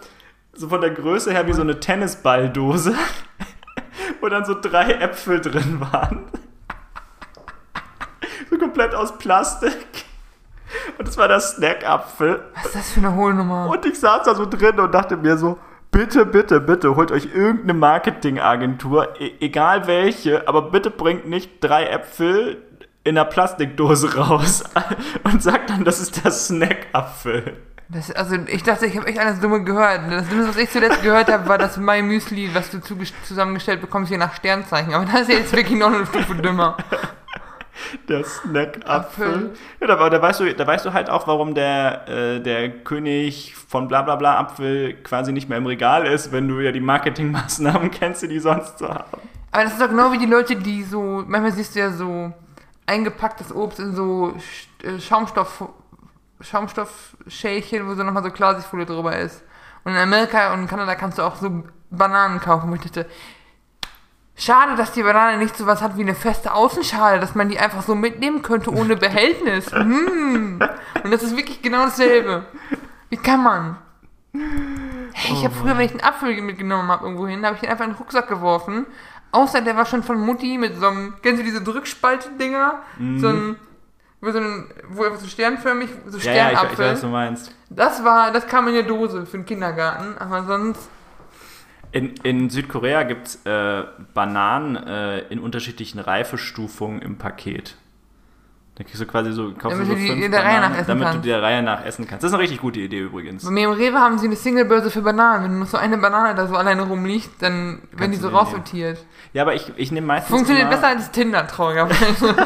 so von der Größe her wie so eine Tennisballdose, wo dann so drei Äpfel drin waren. So komplett aus Plastik. Und es war der Snackapfel. Was ist das für eine Hohlnummer? Und ich saß da so drin und dachte mir so, bitte, bitte, bitte, holt euch irgendeine Marketingagentur, e egal welche, aber bitte bringt nicht drei Äpfel in einer Plastikdose raus und sagt dann, das ist der Snackapfel. Das, also ich dachte, ich habe echt alles Dumme gehört. Das Dumme, was ich zuletzt gehört habe, war das My Müsli, was du zusammengestellt bekommst, hier nach Sternzeichen. Aber das ist jetzt wirklich noch eine Stufe dümmer. Der Snackapfel. Apfel. Ja, da, da, weißt du, da weißt du halt auch, warum der, äh, der König von blablabla Apfel quasi nicht mehr im Regal ist, wenn du ja die Marketingmaßnahmen kennst, die die sonst so haben. Aber das ist doch genau wie die Leute, die so, manchmal siehst du ja so eingepacktes Obst in so äh, Schaumstoff, Schaumstoffschälchen, wo so nochmal so Klarsichtfolie drüber ist. Und in Amerika und in Kanada kannst du auch so Bananen kaufen, wo ich dachte, schade, dass die Banane nicht so was hat wie eine feste Außenschale, dass man die einfach so mitnehmen könnte ohne Behältnis. Hm. Und das ist wirklich genau dasselbe. Wie kann man? Hey, ich habe früher, wenn ich einen Apfel mitgenommen habe irgendwo hin, habe ich den einfach in den Rucksack geworfen. Außer der war schon von Mutti mit so einem, kennst du diese Drückspalte-Dinger? So ein, wo so ein, wo so sternförmig, so Mhm. Ja, ja, ich, ich Sternapfel. weiß, was du meinst. das war, das kam in der Dose für den Kindergarten, aber sonst, In, in Südkorea gibt es äh, Bananen äh, in unterschiedlichen Reifestufungen im Paket. Da kriegst du quasi so, kaufst Damit du so die fünf in der Reihe Bananen, nach essen damit kannst. du der Reihe nach essen kannst. Das ist eine richtig gute Idee übrigens. bei mir im Rewe haben sie eine Singlebörse für Bananen. Wenn nur so eine Banane da so alleine rumliegt, dann werden Kannst die so raussortiert. Ja, aber ich, ich nehme meistens Funktioniert besser als Tinder, traurigerweise.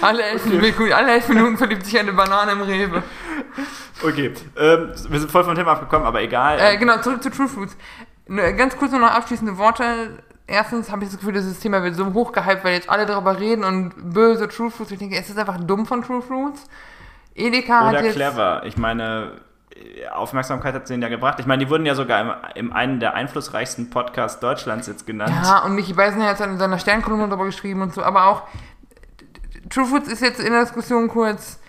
alle, elf, Minuten- alle elf Minuten verliebt sich eine Banane im Rewe. Okay, ähm, wir sind voll vom Thema abgekommen, aber egal. Äh, genau, zurück zu True Fruits. Nur Ganz kurz nur noch abschließende Worte. Erstens habe ich das Gefühl, dieses Thema wird so hochgehypt, weil jetzt alle darüber reden und böse True Fruits. Ich denke, es ist einfach dumm von True Fruits. Edeka Oder hat jetzt... clever. Ich meine, Aufmerksamkeit hat sie ihnen ja gebracht. Ich meine, die wurden ja sogar im, im einen der einflussreichsten Podcasts Deutschlands jetzt genannt. Ja, und Michi Beisenherr hat in seiner Sternkolumne darüber geschrieben und so, aber auch True Foods ist jetzt in der Diskussion kurz.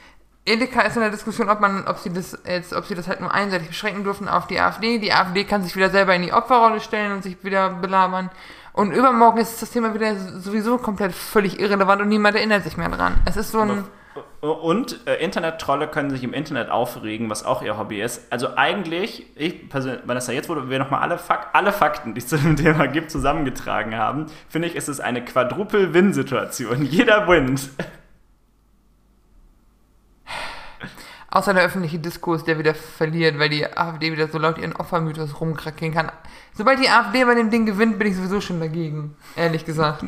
Edeka ist in der Diskussion, ob man, ob sie das jetzt, ob sie das halt nur einseitig beschränken dürfen auf die AfD. Die AfD kann sich wieder selber in die Opferrolle stellen und sich wieder belabern. Und übermorgen ist das Thema wieder sowieso komplett völlig irrelevant und niemand erinnert sich mehr dran. Es ist so ein. Und äh, Internet-Trolle können sich im Internet aufregen, was auch ihr Hobby ist. Also eigentlich, ich persönlich, Vanessa, jetzt wo wir nochmal alle, Fak alle Fakten, die es zu dem Thema gibt, zusammengetragen haben, finde ich, ist es eine Quadruple-Win-Situation. Jeder wins. Außer der öffentliche Diskurs, der wieder verliert, weil die AfD wieder so laut ihren Opfermythos rumkrakeln kann. Sobald die AfD bei dem Ding gewinnt, bin ich sowieso schon dagegen. Ehrlich gesagt.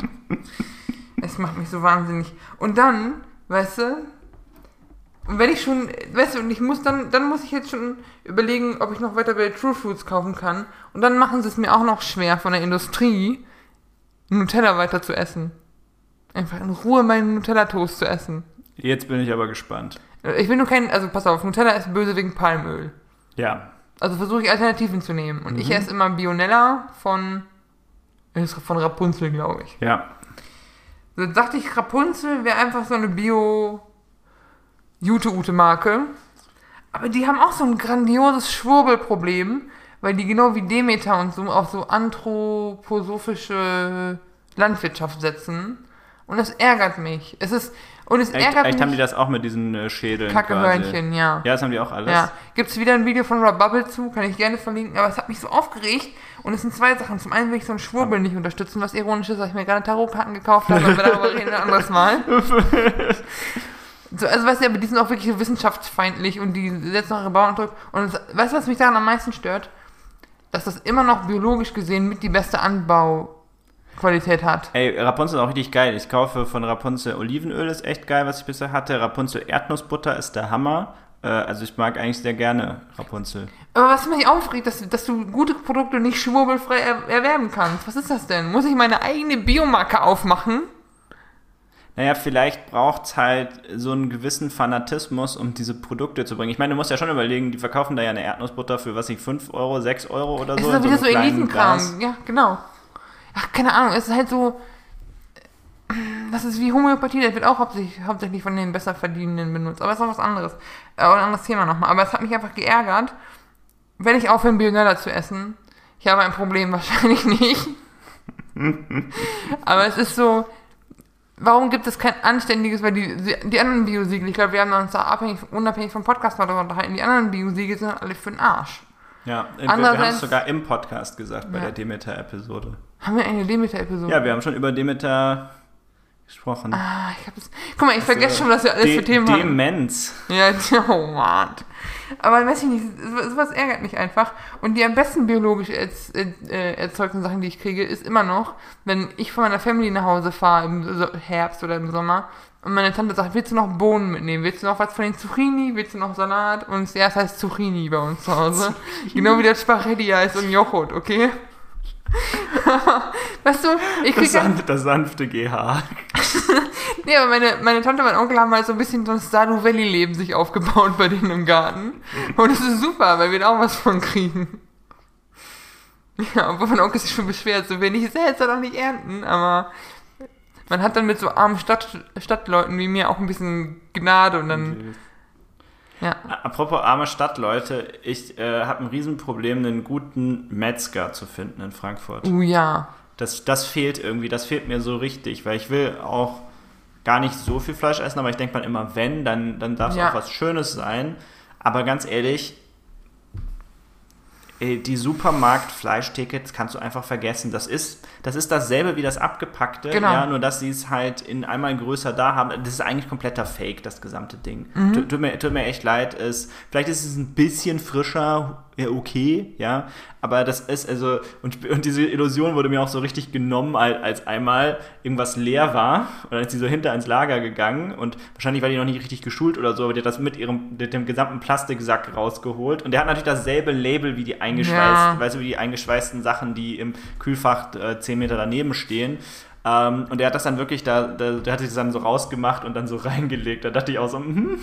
es macht mich so wahnsinnig. Und dann, weißt du, und wenn ich schon, weißt du, und ich muss dann, dann muss ich jetzt schon überlegen, ob ich noch weiter bei True Foods kaufen kann. Und dann machen sie es mir auch noch schwer von der Industrie, Nutella weiter zu essen. Einfach in Ruhe meinen Nutella-Toast zu essen. Jetzt bin ich aber gespannt. Ich will nur keinen, also pass auf, Nutella ist böse wegen Palmöl. Ja. Also versuche ich Alternativen zu nehmen. Und ich esse immer Bionella von, ist von Rapunzel, glaube ich. Ja. Dann dachte ich, Rapunzel wäre einfach so eine Bio Jute-Ute-Marke. Aber die haben auch so ein grandioses Schwurbelproblem, weil die genau wie Demeter und so auf so anthroposophische Landwirtschaft setzen. Und das ärgert mich. Es ist, und es Echt, ärgert echt mich. haben die das auch mit diesen äh, Schädeln Kackehörnchen, ja. Ja, das haben die auch alles. Ja, gibt es wieder ein Video von Rob Bubble zu, kann ich gerne verlinken, aber es hat mich so aufgeregt und es sind zwei Sachen. Zum einen will ich so einen Schwurbel nicht unterstützen, was ironisch ist, weil ich mir gerade Tarotkarten gekauft habe, aber darüber reden wir ein anderes Mal. So, also weißt du, aber die sind auch wirklich wissenschaftsfeindlich und die setzen auch ihre Bauern Druck. Und es, weißt du, was mich daran am meisten stört? Dass das immer noch biologisch gesehen mit die beste Anbauqualität hat. Ey, Rapunzel ist auch richtig geil. Ich kaufe von Rapunzel Olivenöl, ist echt geil, was ich bisher hatte. Rapunzel Erdnussbutter ist der Hammer. Äh, also ich mag eigentlich sehr gerne Rapunzel. Aber was mich aufregt, dass, dass du gute Produkte nicht schwurbelfrei er, erwerben kannst. Was ist das denn? Muss ich meine eigene Biomarke aufmachen? Naja, vielleicht braucht es halt so einen gewissen Fanatismus, um diese Produkte zu bringen. Ich meine, du musst ja schon überlegen, die verkaufen da ja eine Erdnussbutter für, was ich, 5 Euro, 6 Euro oder so. ist doch in wieder so kleinen Elitenkram. Ja, genau. Ach, keine Ahnung, es ist halt so. Das ist wie Homöopathie, das wird auch hauptsächlich, von den Besserverdienenden benutzt. Aber es ist auch was anderes. Äh, ein anderes Thema nochmal. Aber es hat mich einfach geärgert, wenn ich aufhöre, Bionella zu essen. Ich habe ein Problem, wahrscheinlich nicht. Aber es ist so, warum gibt es kein anständiges, weil die, die anderen Biosiegel, ich glaube, wir haben uns da abhängig, unabhängig vom Podcast mal darüber unterhalten, die anderen Biosiegel sind alle für den Arsch. Ja, wir, wir haben Andererseits- es sogar im Podcast gesagt bei Ja. der Demeter-Episode. Haben wir eine Demeter-Episode? Ja, wir haben schon über Demeter gesprochen. Ah, ich hab das. Guck mal, ich vergesse schon, was wir alles De für Themen haben. Demenz. Ja, oh Mann. Aber weiß ich nicht, so- sowas ärgert mich einfach. Und die am besten biologisch erz, äh, äh, erzeugten Sachen, die ich kriege, ist immer noch, wenn ich von meiner Family nach Hause fahre im Herbst oder im Sommer und meine Tante sagt, willst du noch Bohnen mitnehmen? Willst du noch was von den Zucchini? Willst du noch Salat? Und ja, es heißt Zucchini bei uns zu Hause. Genau wie das Spaghetti heißt und Joghurt, okay? weißt du, ich krieg Das, sanf das sanfte GH. Nee, aber meine, meine Tante und mein Onkel haben halt so ein bisschen so ein Stardew Valley-Leben sich aufgebaut bei denen im Garten. Und das ist super, weil wir da auch was von kriegen. Ja, obwohl mein Onkel sich schon beschwert, so wenig ist er jetzt doch nicht ernten, aber man hat dann mit so armen Stadt, Stadtleuten wie mir auch ein bisschen Gnade und dann, ja. Apropos arme Stadtleute, ich äh, habe ein Riesenproblem, einen guten Metzger zu finden in Frankfurt. Uh, ja. Das, das fehlt irgendwie, das fehlt mir so richtig, weil ich will auch gar nicht so viel Fleisch essen, aber ich denke mal immer, wenn, dann, dann darf es Ja. auch was Schönes sein. Aber ganz ehrlich, die Supermarkt-Fleischtickets kannst du einfach vergessen. Das ist, das ist dasselbe wie das abgepackte, Genau. ja, nur dass sie es halt in einmal größer da haben. Das ist eigentlich kompletter Fake, das gesamte Ding. Mhm. Tut, tut, mir, tut mir echt leid. Es, vielleicht ist es ein bisschen frischer, ja, okay, ja, aber das ist also, und, und diese Illusion wurde mir auch so richtig genommen, als, als einmal irgendwas leer war, und dann ist sie so hinter ins Lager gegangen und wahrscheinlich war die noch nicht richtig geschult oder so, aber die hat das mit ihrem, mit dem gesamten Plastiksack rausgeholt und der hat natürlich dasselbe Label wie die eingeschweißt, Ja. weißt du, wie die eingeschweißten Sachen, die im Kühlfach äh, 10 Meter daneben stehen. Ähm, und der hat das dann wirklich da, da, der hat sich das dann so rausgemacht und dann so reingelegt. Da dachte ich auch so, hm,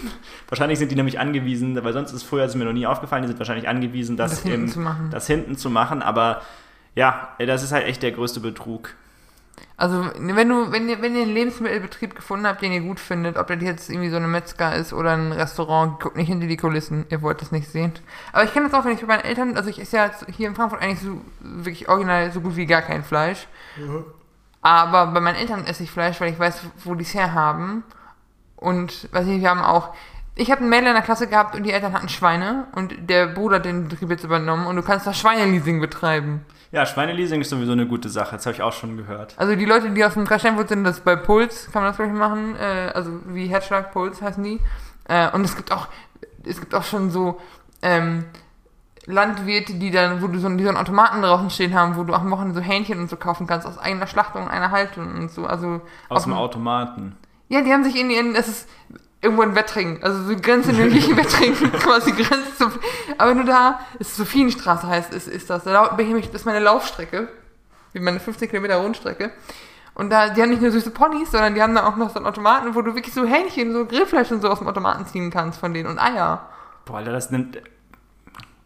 wahrscheinlich sind die nämlich angewiesen, weil sonst ist vorher ist mir noch nie aufgefallen, die sind wahrscheinlich angewiesen, das, Das hinten im, zu machen. das hinten zu machen. Aber ja, das ist halt echt der größte Betrug. Also, wenn du, wenn ihr, wenn ihr einen Lebensmittelbetrieb gefunden habt, den ihr gut findet, ob das jetzt irgendwie so eine Metzger ist oder ein Restaurant, guckt nicht hinter die Kulissen, ihr wollt das nicht sehen. Aber ich kenne das auch, wenn ich mit meinen Eltern, also ich esse ja hier in Frankfurt eigentlich so, wirklich original so gut wie gar kein Fleisch. Aber bei meinen Eltern esse ich Fleisch, weil ich weiß, wo die es herhaben. Und, weiß nicht, wir haben auch, ich habe ein Mädel in der Klasse gehabt und die Eltern hatten Schweine und der Bruder hat den Betrieb jetzt übernommen und du kannst da Schweineleasing betreiben. Ja, Schweineleasing ist sowieso eine gute Sache, das habe ich auch schon gehört. Also die Leute, die aus dem Kreissteinwurz sind, das bei Puls, kann man das glaube ich machen, äh, also wie Herzschlag, Puls heißen die. Äh, und es gibt auch, es gibt auch schon so, ähm, Landwirte, die dann, wo du so, die so einen Automaten draußen stehen haben, wo du auch am Wochenende so Hähnchen und so kaufen kannst, aus eigener Schlachtung, einer Haltung und so, also. Aus dem Automaten. Ja, die haben sich in ihren, es ist irgendwo in Wettringen, also so Grenze in den Wettringen, quasi Grenze zu, aber nur da, ist Sophienstraße heißt, ist, ist das, da das ist meine Laufstrecke, wie meine 15 Kilometer Rundstrecke. Und da, die haben nicht nur süße Ponys, sondern die haben da auch noch so einen Automaten, wo du wirklich so Hähnchen, so Grillfleisch und so aus dem Automaten ziehen kannst von denen und Eier. Boah, Alter, das nimmt.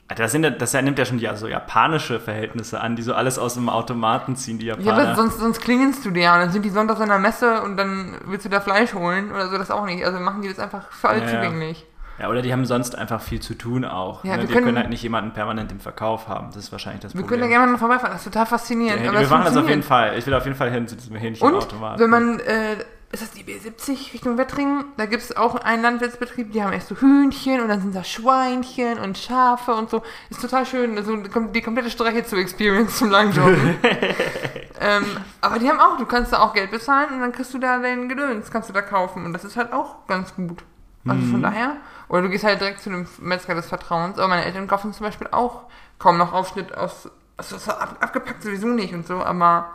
Das, sind, ja- das nimmt ja schon die so japanische Verhältnisse an, die so alles aus dem Automaten ziehen, die Ja, Japaner. aber sonst, sonst klingelst du dir ja und dann sind die sonntags in der Messe und dann willst du da Fleisch holen oder so, das auch nicht. Also machen die das einfach für alle Ja, ja. zugänglich. Ja, oder die haben sonst einfach viel zu tun auch. Ja, ne? wir Die können- können halt nicht jemanden permanent im Verkauf haben. Das ist wahrscheinlich das Wir Problem. können da gerne mal vorbeifahren, das ist total faszinierend. ja, wir machen das auf jeden. Fall. Ich will auf jeden Fall hin zu diesem Und Hähnchenautomaten. wenn man, äh, ist das die B70 Richtung Wettringen? Da gibt es auch einen Landwirtsbetrieb, die haben erst so Hühnchen und dann sind da Schweinchen und Schafe und so. Ist total schön, also die komplette Strecke zu Experience zum Langjoggen. ähm, aber die haben auch, du kannst da auch Geld bezahlen und dann kriegst du da den Gedöns, kannst du da kaufen und das ist halt auch ganz gut. Also Mhm. von daher, oder du gehst halt direkt zu dem Metzger des Vertrauens, aber meine Eltern kaufen zum Beispiel auch kaum noch Aufschnitt aus, also ab, abgepackt sowieso nicht und so, aber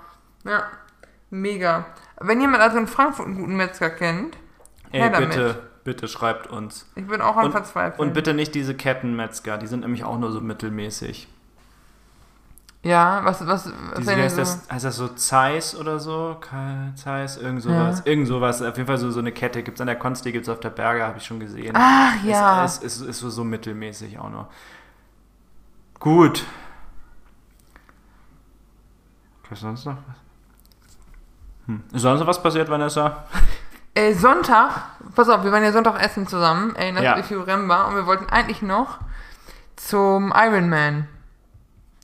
ja, mega. Wenn jemand also in Frankfurt einen guten Metzger kennt, Ey, bitte, bitte schreibt uns. Ich bin auch am Und- Verzweifeln. Und bitte nicht diese Kettenmetzger, die sind nämlich auch nur so mittelmäßig. Ja, was, was, was Diese, heißt, so? das, heißt das so Zeiss oder so? Zeiss, irgend sowas. Irgend sowas. Auf jeden Fall so, so eine Kette gibt es an der Konsti, gibt es auf der Berge, habe ich schon gesehen. Ach ja. Es, es, ist, ist so, so mittelmäßig auch nur. Gut. Was sonst noch was? Hm. Ist sonst was passiert, Vanessa? Äh, Sonntag, pass auf, wir waren ja Sonntag essen zusammen, erinnerst Ja. dich, Remba, und wir wollten eigentlich noch zum Ironman.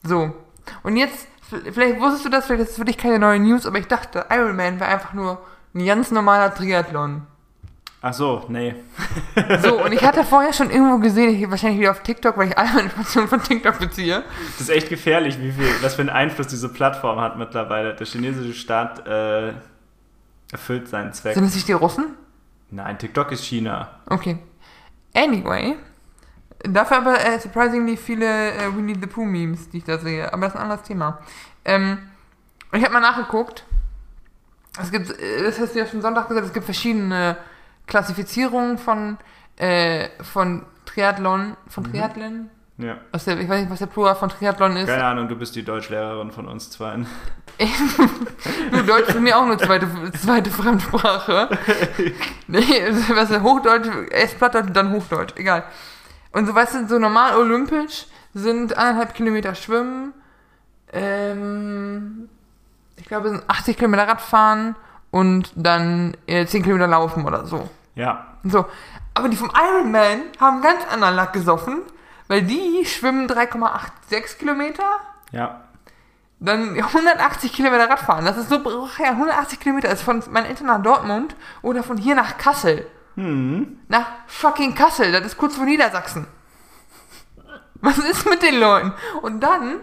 So. Und jetzt, vielleicht wusstest du das, vielleicht ist es für dich keine neue News, aber ich dachte, Ironman wäre einfach nur ein ganz normaler Triathlon. Ach so, nee. So, und ich hatte vorher schon irgendwo gesehen, ich wahrscheinlich wieder auf TikTok, weil ich alle meine Informationen von TikTok beziehe. Das ist echt gefährlich, wie viel, was für einen Einfluss diese Plattform hat mittlerweile. Der chinesische Staat äh, erfüllt seinen Zweck. Sind es nicht die Russen? Nein, TikTok ist China. Okay. Anyway. Dafür aber äh, surprisingly viele äh, Winnie the Pooh Memes, die ich da sehe. Aber das ist ein anderes Thema. Ähm, und ich habe mal nachgeguckt. Es gibt, äh, das hast du ja schon Sonntag gesagt, es gibt verschiedene Klassifizierungen von, äh, von Triathlon, von Triathlon. Ja. Was der, ich weiß nicht, was der Plural von Triathlon ist. Keine Ahnung, du bist die Deutschlehrerin von uns zwei. Du, Deutsch ist mir auch eine zweite, zweite Fremdsprache. Nee, was ist Hochdeutsch, erst Plattdeutsch, dann Hochdeutsch, egal. Und so, weißt du, so normal olympisch sind anderthalb Kilometer Schwimmen, ähm, ich glaube, sind 80 Kilometer Radfahren und dann äh, 10 Kilometer Laufen oder so. Ja. So. Aber die vom Ironman haben ganz anderen Lack gesoffen, weil die schwimmen 3,86 Kilometer Ja. dann 180 Kilometer Radfahren. Das ist so, ja, 180 Kilometer ist von meinen Eltern nach Dortmund oder von hier nach Kassel. Hm. Nach fucking Kassel, das ist kurz vor Niedersachsen. Was ist mit den Leuten? Und dann,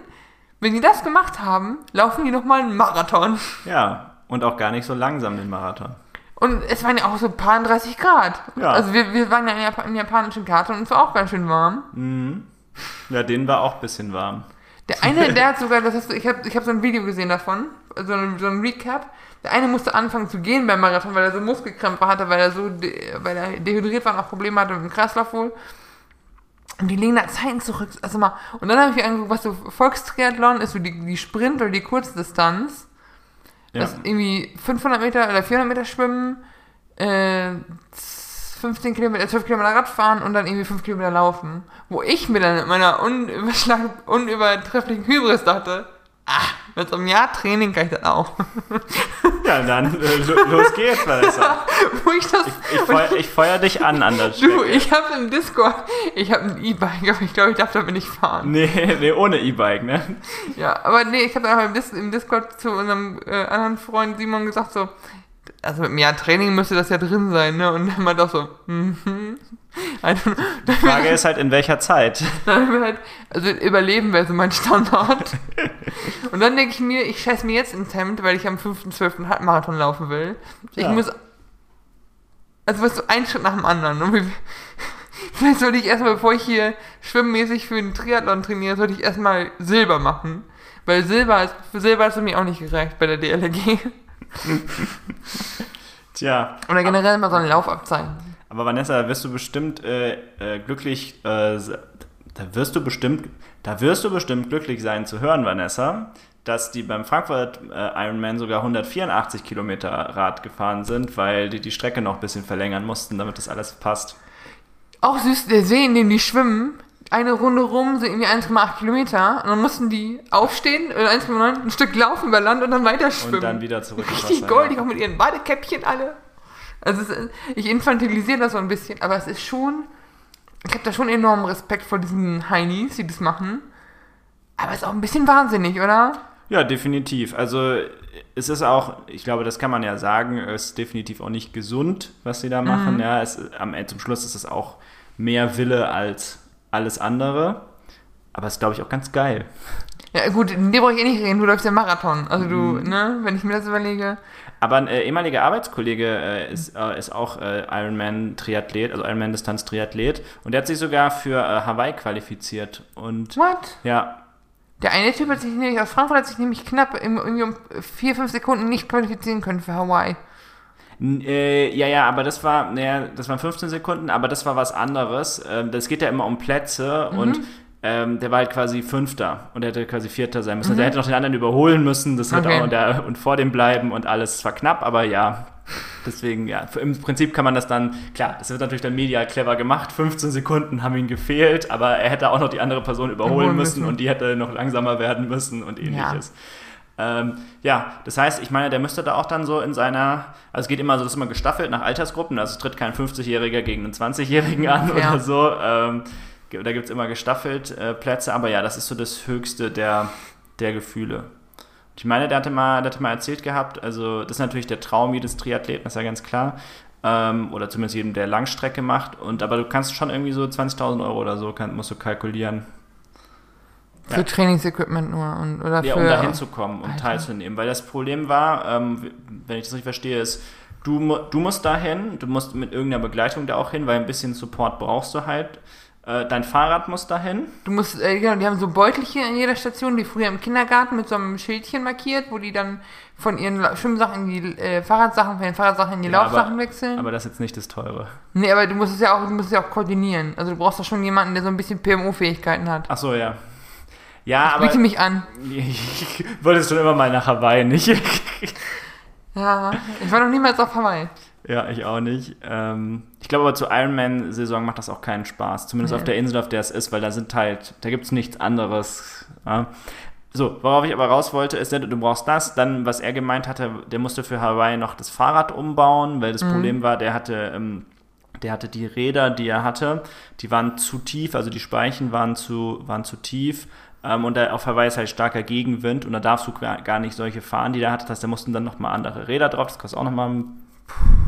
wenn die das gemacht haben, laufen die nochmal einen Marathon. Ja. Und auch gar nicht so langsam den Marathon. Und es waren ja auch so ein paar 30 Grad. Ja. Also wir, wir waren ja in Jap im japanischen Garten und es war auch ganz schön warm. Mhm. Ja, denen war auch ein bisschen warm. Der eine, der hat sogar, das hast du, ich habe ich hab so ein Video gesehen davon, so ein, so ein Recap. Der eine musste anfangen zu gehen beim Marathon, weil er so Muskelkrämpfe hatte, weil er so, weil er dehydriert war und auch Probleme hatte mit dem Kreislauf wohl. Und die legen da Zeiten zurück. Also mal, und dann habe ich mir angeguckt, was so Volkstriathlon ist, so die, die Sprint oder die Kurzdistanz. Ja. Das irgendwie 500 Meter oder 400 Meter schwimmen, äh, 15 Kilometer, 12 Kilometer Radfahren und dann irgendwie 5 Kilometer laufen. Wo ich mir dann mit meiner unübertrefflichen Hybris dachte, ah, mit so einem Jahr Training kann ich das auch. Ja, dann äh, lo- los geht's, Vanessa. Wo ich das, Ich, feuer, ich feuer dich an an der du, Strecke. ich habe im Discord, ich habe ein E-Bike, aber ich glaube, ich darf damit nicht fahren. Nee, nee, ohne E-Bike, ne? Ja, aber nee, ich habe dann auch im, Dis im Discord zu unserem äh, anderen Freund Simon gesagt so, also mit mehr Training müsste das ja drin sein, ne? Und dann meint auch so, mhm. Also, Die Frage ist halt, in welcher Zeit? dann halt, also Überleben wäre so mein Standard. Und dann denke ich mir, ich scheiß mir jetzt ins Hemd, weil ich am 5.12. Halbmarathon laufen will. Ich Ja. muss, also weißt du, ein Schritt nach dem anderen. Und wie- vielleicht sollte ich erstmal, bevor ich hier schwimmmäßig für den Triathlon trainiere, sollte ich erstmal Silber machen. Weil Silber ist, für Silber ist mir auch nicht gereicht bei der DLRG. Tja, Oder generell mal so ein Laufabzeichen. aber Vanessa, da wirst du bestimmt äh, äh, glücklich, äh, da wirst du bestimmt, da wirst du bestimmt glücklich sein zu hören, Vanessa, dass die beim Frankfurt äh, Ironman sogar 184 Kilometer Rad gefahren sind, weil die die Strecke noch ein bisschen verlängern mussten, damit das alles passt. Auch süß, der See, in dem die schwimmen, eine Runde rum sind irgendwie 1,8 Kilometer und dann mussten die aufstehen, oder 1,9, ein Stück laufen über Land und dann weiter schwimmen. Und dann wieder zurück Richtig goldig, ja. auch mit ihren Badekäppchen alle. Also es ich infantilisiere das so ein bisschen, aber es ist schon, ich habe da schon enormen Respekt vor diesen Heinis, die das machen. Aber es ist auch ein bisschen wahnsinnig, oder? Ja, definitiv. Also es ist auch, ich glaube, das kann man ja sagen, es ist definitiv auch nicht gesund, was sie da machen. Mhm. Ja, es, am zum Schluss ist es auch mehr Wille als alles andere. Aber es ist, glaube ich, auch ganz geil. Ja gut, in dir brauche ich eh nicht reden, du läufst ja Marathon. Also du, Mhm. ne, wenn ich mir das überlege. Aber ein äh, ehemaliger Arbeitskollege äh, ist, äh, ist auch äh, Ironman-Triathlet, also Ironman-Distanz-Triathlet. Und der hat sich sogar für äh, Hawaii qualifiziert. Und What? ja, Der eine Typ hat sich nämlich aus Frankfurt hat sich nämlich knapp irgendwie um 4, 5 Sekunden nicht qualifizieren können für Hawaii. Äh, ja, ja, aber das war, naja, das waren 15 Sekunden, aber das war was anderes. Ähm, das geht ja immer um Plätze und ähm, der war halt quasi Fünfter und er hätte quasi Vierter sein müssen. Also er hätte noch den anderen überholen müssen, das Okay. auch und, der, und vor dem bleiben und alles. Es war knapp, aber ja. Deswegen, ja, im Prinzip kann man das dann, klar, das wird natürlich dann medial clever gemacht. 15 Sekunden haben ihm gefehlt, aber er hätte auch noch die andere Person überholen müssen müssen. und die hätte noch langsamer werden müssen und ähnliches. Ähm, ja, das heißt, ich meine, der müsste da auch dann so in seiner, also es geht immer so, das ist immer gestaffelt nach Altersgruppen, also es tritt kein 50-Jähriger gegen einen 20-Jährigen an Ja. oder so. Ähm, da gibt es immer gestaffelt äh, Plätze, aber ja, das ist so das Höchste der, der Gefühle. Ich meine, der hatte, mal, der hatte mal erzählt gehabt, also das ist natürlich der Traum jedes Triathleten, ist ja ganz klar. Ähm, oder zumindest jedem, der Langstrecke macht. Und aber du kannst schon irgendwie so 20.000 Euro oder so kann, musst du kalkulieren. Für Ja. Trainingsequipment nur. Und, oder Ja, für, um da hinzukommen, um Alter. teilzunehmen. Weil das Problem war, ähm, wenn ich das richtig verstehe, ist, du, du musst dahin, du musst mit irgendeiner Begleitung da auch hin, weil ein bisschen Support brauchst du halt. Äh, dein Fahrrad muss dahin. Du musst, äh, genau, die haben so Beutelchen an jeder Station, die früher im Kindergarten mit so einem Schildchen markiert, wo die dann von ihren Schwimmsachen in die äh, Fahrradsachen, von den Fahrradsachen in die Ja, Laufsachen aber- wechseln. Aber das ist jetzt nicht das Teure. nee, aber du musst es ja auch, du musst es ja auch koordinieren. Also du brauchst doch schon jemanden, der so ein bisschen PMO-Fähigkeiten hat. Ach so, ja. Ja, aber Biete mich an. ich wollte schon immer mal nach Hawaii, nicht? Ja, ich war noch niemals auf Hawaii. ja, ich auch nicht. Ähm, ich glaube aber zur Ironman-Saison macht das auch keinen Spaß. Zumindest Nee. auf der Insel, auf der es ist, weil da sind halt, da gibt es nichts anderes. Ja. So, worauf ich aber raus wollte, ist, du brauchst das. Dann, was er gemeint hatte, der musste für Hawaii noch das Fahrrad umbauen, weil das Problem war, der hatte, ähm, der hatte die Räder, die er hatte, die waren zu tief, also die Speichen waren zu, waren zu tief. Ähm, und da auf Hawaii ist halt starker Gegenwind und da darfst du gar, nicht solche fahren, die da hatte. Das heißt, da mussten dann nochmal andere Räder drauf. Das kostet auch nochmal,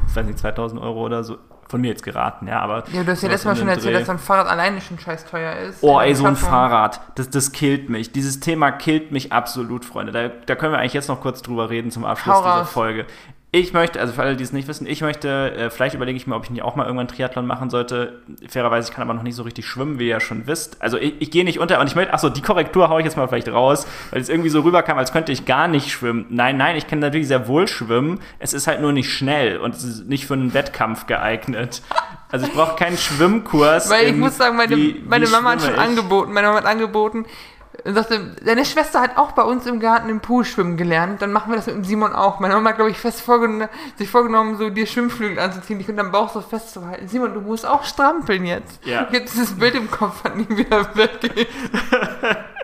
ich weiß nicht, 2000 Euro oder so. Von mir jetzt geraten, ja, aber. Ja, du hast ja letztes Mal schon erzählt, Dreh. dass so ein Fahrrad alleine schon scheiß teuer ist. Oh, ey, so ein. Fahrrad, das, das killt mich. Dieses Thema killt mich absolut, Freunde. Da, da können wir eigentlich jetzt noch kurz drüber reden zum Abschluss Hau dieser raus. Folge. Ich möchte, also für alle, die es nicht wissen, ich möchte, äh, vielleicht überlege ich mir, ob ich nicht auch mal irgendwann Triathlon machen sollte. Fairerweise, ich kann aber noch nicht so richtig schwimmen, wie ihr ja schon wisst. Also ich, ich gehe nicht unter und ich möchte, achso, die Korrektur haue ich jetzt mal vielleicht raus, weil es irgendwie so rüberkam, als könnte ich gar nicht schwimmen. Nein, nein, ich kann natürlich sehr wohl schwimmen. Es ist halt nur nicht schnell und es ist nicht für einen Wettkampf geeignet. Also ich brauche keinen Schwimmkurs. Weil ich muss sagen, meine, wie- meine wie Mama hat schon ich. angeboten, meine Mama hat angeboten, und sagte, deine Schwester hat auch bei uns im Garten im Pool schwimmen gelernt, dann machen wir das mit dem Simon auch. Meine Mama hat, glaube ich, fest vorgenommen, sich vorgenommen, so dir Schwimmflügel anzuziehen, dich unter dem Bauch so festzuhalten. Simon, du musst auch strampeln jetzt. Ja. Jetzt dieses Bild im Kopf hat nie wieder weggeht.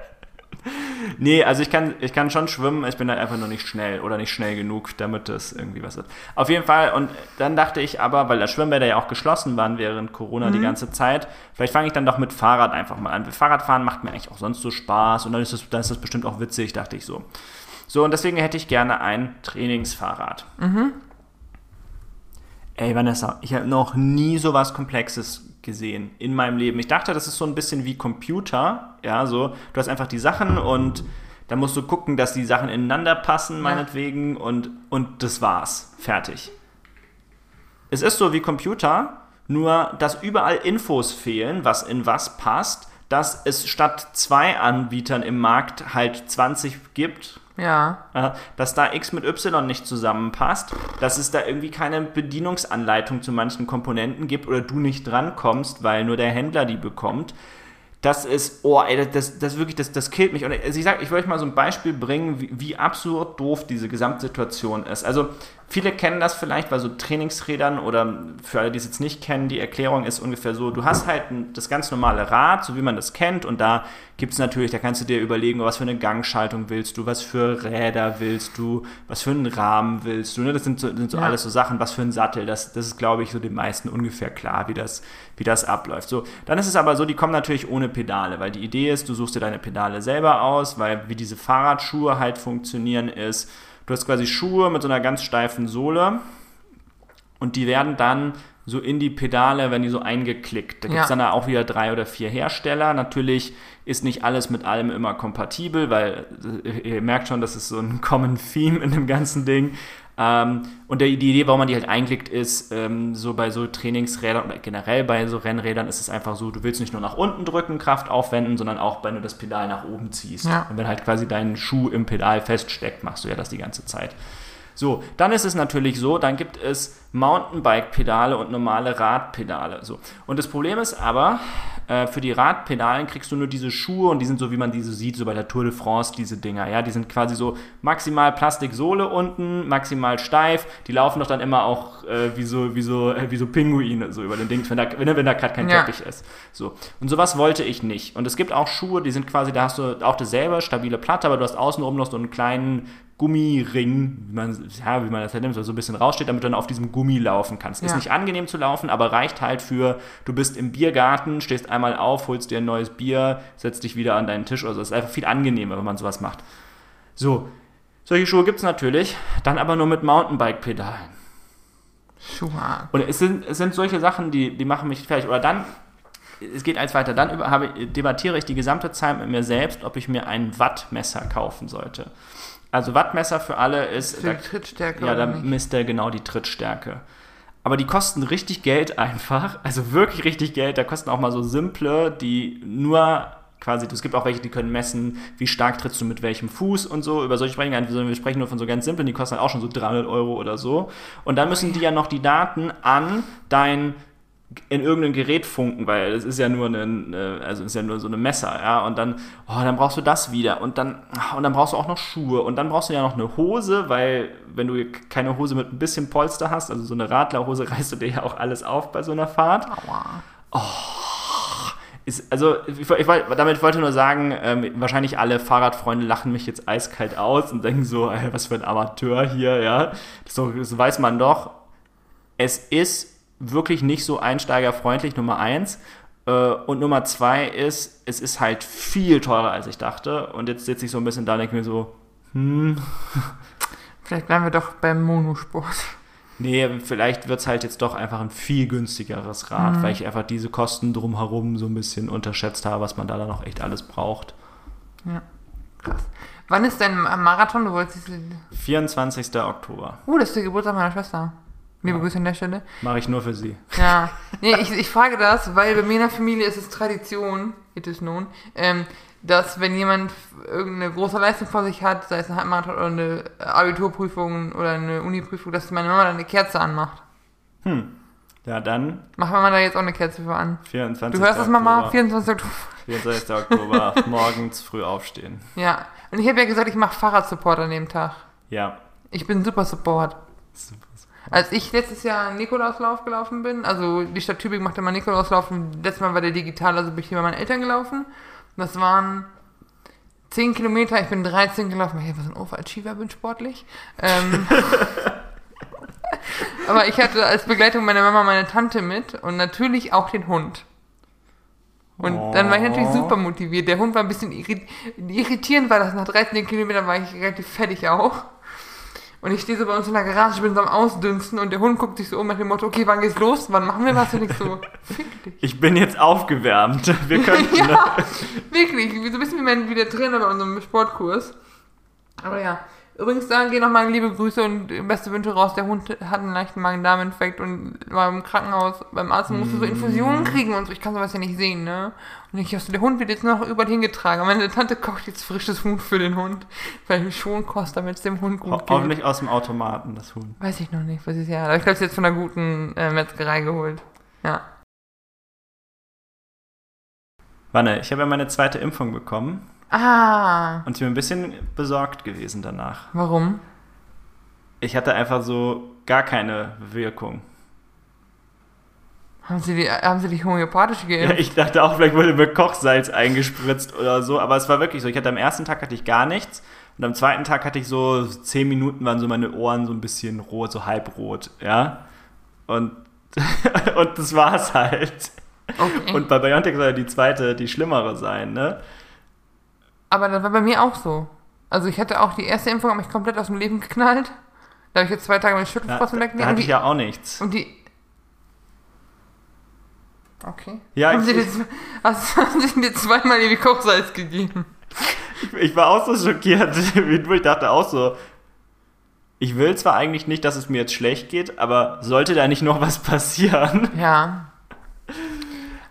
Nee, also ich kann, ich kann schon schwimmen, ich bin halt einfach nur nicht schnell oder nicht schnell genug, damit das irgendwie was wird. Auf jeden Fall, und dann dachte ich aber, weil das Schwimmbäder ja auch geschlossen waren während Corona die ganze Zeit, vielleicht fange ich dann doch mit Fahrrad einfach mal an. Fahrradfahren macht mir eigentlich auch sonst so Spaß und dann ist das, dann ist das bestimmt auch witzig, dachte ich so. So, und deswegen hätte ich gerne ein Trainingsfahrrad. Ey, Vanessa, ich habe noch nie so was Komplexes gesehen in meinem Leben. Ich dachte, das ist so ein bisschen wie Computer. Ja, so, du hast einfach die Sachen und dann musst du gucken, dass die Sachen ineinander passen, meinetwegen, und, und das war's. Fertig. Es ist so wie Computer, nur dass überall Infos fehlen, was in was passt, dass es statt zwei Anbietern im Markt halt 20 gibt Ja. dass da X mit Y nicht zusammenpasst, dass es da irgendwie keine Bedienungsanleitung zu manchen Komponenten gibt oder du nicht drankommst, weil nur der Händler die bekommt. Das ist, oh, ey, das, das wirklich, das, das killt mich. Und also ich sag, ich wollte euch mal so ein Beispiel bringen, wie, wie absurd doof diese Gesamtsituation ist. Also, viele kennen das vielleicht bei so Trainingsrädern oder für alle, die es jetzt nicht kennen, die Erklärung ist ungefähr so, du hast halt das ganz normale Rad, so wie man das kennt, und da gibt es natürlich, da kannst du dir überlegen, was für eine Gangschaltung willst du, was für Räder willst du, was für einen Rahmen willst du, ne? das sind so, sind so Ja. alles so Sachen, was für ein Sattel, das, das ist, glaube ich, so den meisten ungefähr klar, wie das, wie das abläuft. So, dann ist es aber so, die kommen natürlich ohne Pedale, weil die Idee ist, du suchst dir deine Pedale selber aus, weil wie diese Fahrradschuhe halt funktionieren ist, du hast quasi Schuhe mit so einer ganz steifen Sohle und die werden dann so in die Pedale, wenn die so eingeklickt. Da gibt es Ja. dann auch wieder drei oder vier Hersteller. Natürlich ist nicht alles mit allem immer kompatibel, weil äh, ihr merkt schon, das ist so ein Common Theme in dem ganzen Ding. Ähm, und der, die Idee, warum man die halt einklickt, ist, ähm, so bei so Trainingsrädern oder generell bei so Rennrädern ist es einfach so, du willst nicht nur nach unten drücken, Kraft aufwenden, sondern auch, wenn du das Pedal nach oben ziehst. Ja. Und wenn halt quasi dein Schuh im Pedal feststeckt, machst du ja das die ganze Zeit. So, dann ist es natürlich so, dann gibt es Mountainbike-Pedale und normale Radpedale. So. Und das Problem ist aber, äh, für die Radpedalen kriegst du nur diese Schuhe und die sind so, wie man diese sieht, so bei der Tour de France, diese Dinger. Ja, die sind quasi so maximal Plastiksohle unten, maximal steif. Die laufen doch dann immer auch äh, wie, so, wie, so, äh, wie so Pinguine so über den Dings, wenn da, wenn, wenn da gerade kein Ja. Teppich ist. So. Und sowas wollte ich nicht. Und es gibt auch Schuhe, die sind quasi, da hast du auch dasselbe, stabile Platte, aber du hast außenrum noch so einen kleinen Gummiring, wie man, ja, wie man das halt nimmt, so ein bisschen raussteht, damit du dann auf diesem Gummi laufen kannst. Ist Ja. nicht angenehm zu laufen, aber reicht halt für, du bist im Biergarten, stehst einmal auf, holst dir ein neues Bier, setzt dich wieder an deinen Tisch. Also es ist einfach viel angenehmer, wenn man sowas macht. So, solche Schuhe gibt es natürlich, dann aber nur mit Mountainbike-Pedalen. Schuhe. Und es sind, es sind solche Sachen, die, die machen mich fertig. Oder dann, es geht eins weiter, dann über, habe, debattiere ich die gesamte Zeit mit mir selbst, ob ich mir ein Wattmesser kaufen sollte. Also Wattmesser für alle ist, Für die Trittstärke ja, da misst er genau die Trittstärke. Aber die kosten richtig Geld einfach, also wirklich richtig Geld. Da kosten auch mal so simple, die nur quasi, es gibt auch welche, die können messen, wie stark trittst du mit welchem Fuß und so. Über solche sprechen wir nicht, sondern wir sprechen nur von so ganz simplen, die kosten dann auch schon so 300 Euro oder so. Und dann müssen die ja noch die Daten an dein in irgendein Gerät funken, weil es ist ja nur ein, äh, also ist ja nur so eine Messer, ja, und dann, oh, dann brauchst du das wieder und dann, und dann brauchst du auch noch Schuhe und dann brauchst du ja noch eine Hose, weil wenn du keine Hose mit ein bisschen Polster hast, also so eine Radlerhose, reißt du dir ja auch alles auf bei so einer Fahrt. Aua. Ist, also, ich, ich, damit wollte ich nur sagen, ähm, wahrscheinlich alle Fahrradfreunde lachen mich jetzt eiskalt aus und denken so, ey, was für ein Amateur hier, ja. Das, das weiß man doch. Es ist wirklich nicht so einsteigerfreundlich, Nummer eins. Äh, Und Nummer zwei ist, es ist halt viel teurer, als ich dachte. Und jetzt sitze ich so ein bisschen da und denke mir so, Vielleicht bleiben wir doch beim Monosport. Nee, vielleicht wird es halt jetzt doch einfach ein viel günstigeres Rad, weil ich einfach diese Kosten drumherum so ein bisschen unterschätzt habe, was man da dann auch echt alles braucht. Krass. Wann ist dein Marathon? Du wolltest. 24. Oktober. Uh, das ist der Geburtstag meiner Schwester. Liebe Grüße an der Stelle. Mache ich nur für Sie. Ja. Nee, ich, ich frage das, weil bei mir in der Familie ist es Tradition, it is known, ähm, dass wenn jemand irgendeine große Leistung vor sich hat, sei es eine Halbmarathon oder eine Abiturprüfung oder eine Uniprüfung, dass meine Mama dann eine Kerze anmacht. Ja, dann Mach Mama da jetzt auch eine Kerze für an. 24. Du hörst das, Mama? Oktober. 24. Oktober. 24. Oktober, morgens früh aufstehen. Ja. Und ich habe ja gesagt, ich mache Fahrradsupport an dem Tag. Ja. Ich bin super Support. Als ich letztes Jahr einen Nikolauslauf gelaufen bin, also die Stadt Tübingen macht immer Nikolauslauf, und letztes Mal war der digital, also bin ich hier bei meinen Eltern gelaufen. Das waren 10 Kilometer, ich bin 13 gelaufen, einfach so ein Overachiever bin sportlich. Ähm, aber ich hatte als Begleitung meine Mama meine Tante mit und natürlich auch den Hund. Und dann war ich natürlich Oh. super motiviert. Der Hund war ein bisschen irrit irritierend, weil das nach 13 Kilometern war ich relativ fertig auch. Und ich stehe so bei uns in der Garage, bin so am Ausdünsten und der Hund guckt sich so um nach dem Motto, okay, wann geht's los? Wann machen wir was? Und ich so, fick dich. Ich bin jetzt aufgewärmt. Wir könnten. ja, wirklich. So ein bisschen wie, mein, wie der Trainer bei unserem Sportkurs. Aber ja. Übrigens, da gehen nochmal liebe Grüße und beste Wünsche raus. Der Hund hat einen leichten Magen-Darm-Infekt und war im Krankenhaus beim Arzt und musste so Infusionen kriegen und so. Ich kann sowas ja nicht sehen, ne? Und ich dachte, der Hund wird jetzt noch überall hingetragen. Meine Tante kocht jetzt frisches Huhn für den Hund, weil schon kostet, damit es dem Hund gut Ho geht. hoffentlich aus dem Automaten, das Huhn. Weiß ich noch nicht, was ist ja. Aber ich glaube, es ist jetzt von einer guten äh, Metzgerei geholt. Ja. Wanne, ich habe ja meine zweite Impfung bekommen Ah, und ich bin ein bisschen besorgt gewesen danach. warum? Ich hatte einfach so gar keine Wirkung. Haben sie, die, haben sie dich homöopathisch Ja, geimpft? ich dachte auch, vielleicht wurde mir Kochsalz eingespritzt oder so, aber es war wirklich so. Ich hatte am ersten Tag hatte ich gar nichts und am zweiten Tag hatte ich so zehn Minuten waren so meine Ohren so ein bisschen rot, so halbrot, ja. Und, und das war's halt. Okay. Und bei BioNTech soll ja die zweite, die schlimmere sein, ne? Aber das war bei mir auch so. Also ich hatte auch die erste Impfung, hat mich komplett aus dem Leben geknallt. Da habe ich jetzt zwei Tage meine Schüttelfrosten da, wegnehmen. da hatte die, ich ja auch nichts. und die. Okay. Ja, haben, ich- sie dir, z- also, haben sie dir zweimal irgendwie Kochsalz gegeben? Ich war auch so schockiert, wie du. Ich dachte auch so, ich will zwar eigentlich nicht, dass es mir jetzt schlecht geht, aber sollte da nicht noch was passieren? Ja.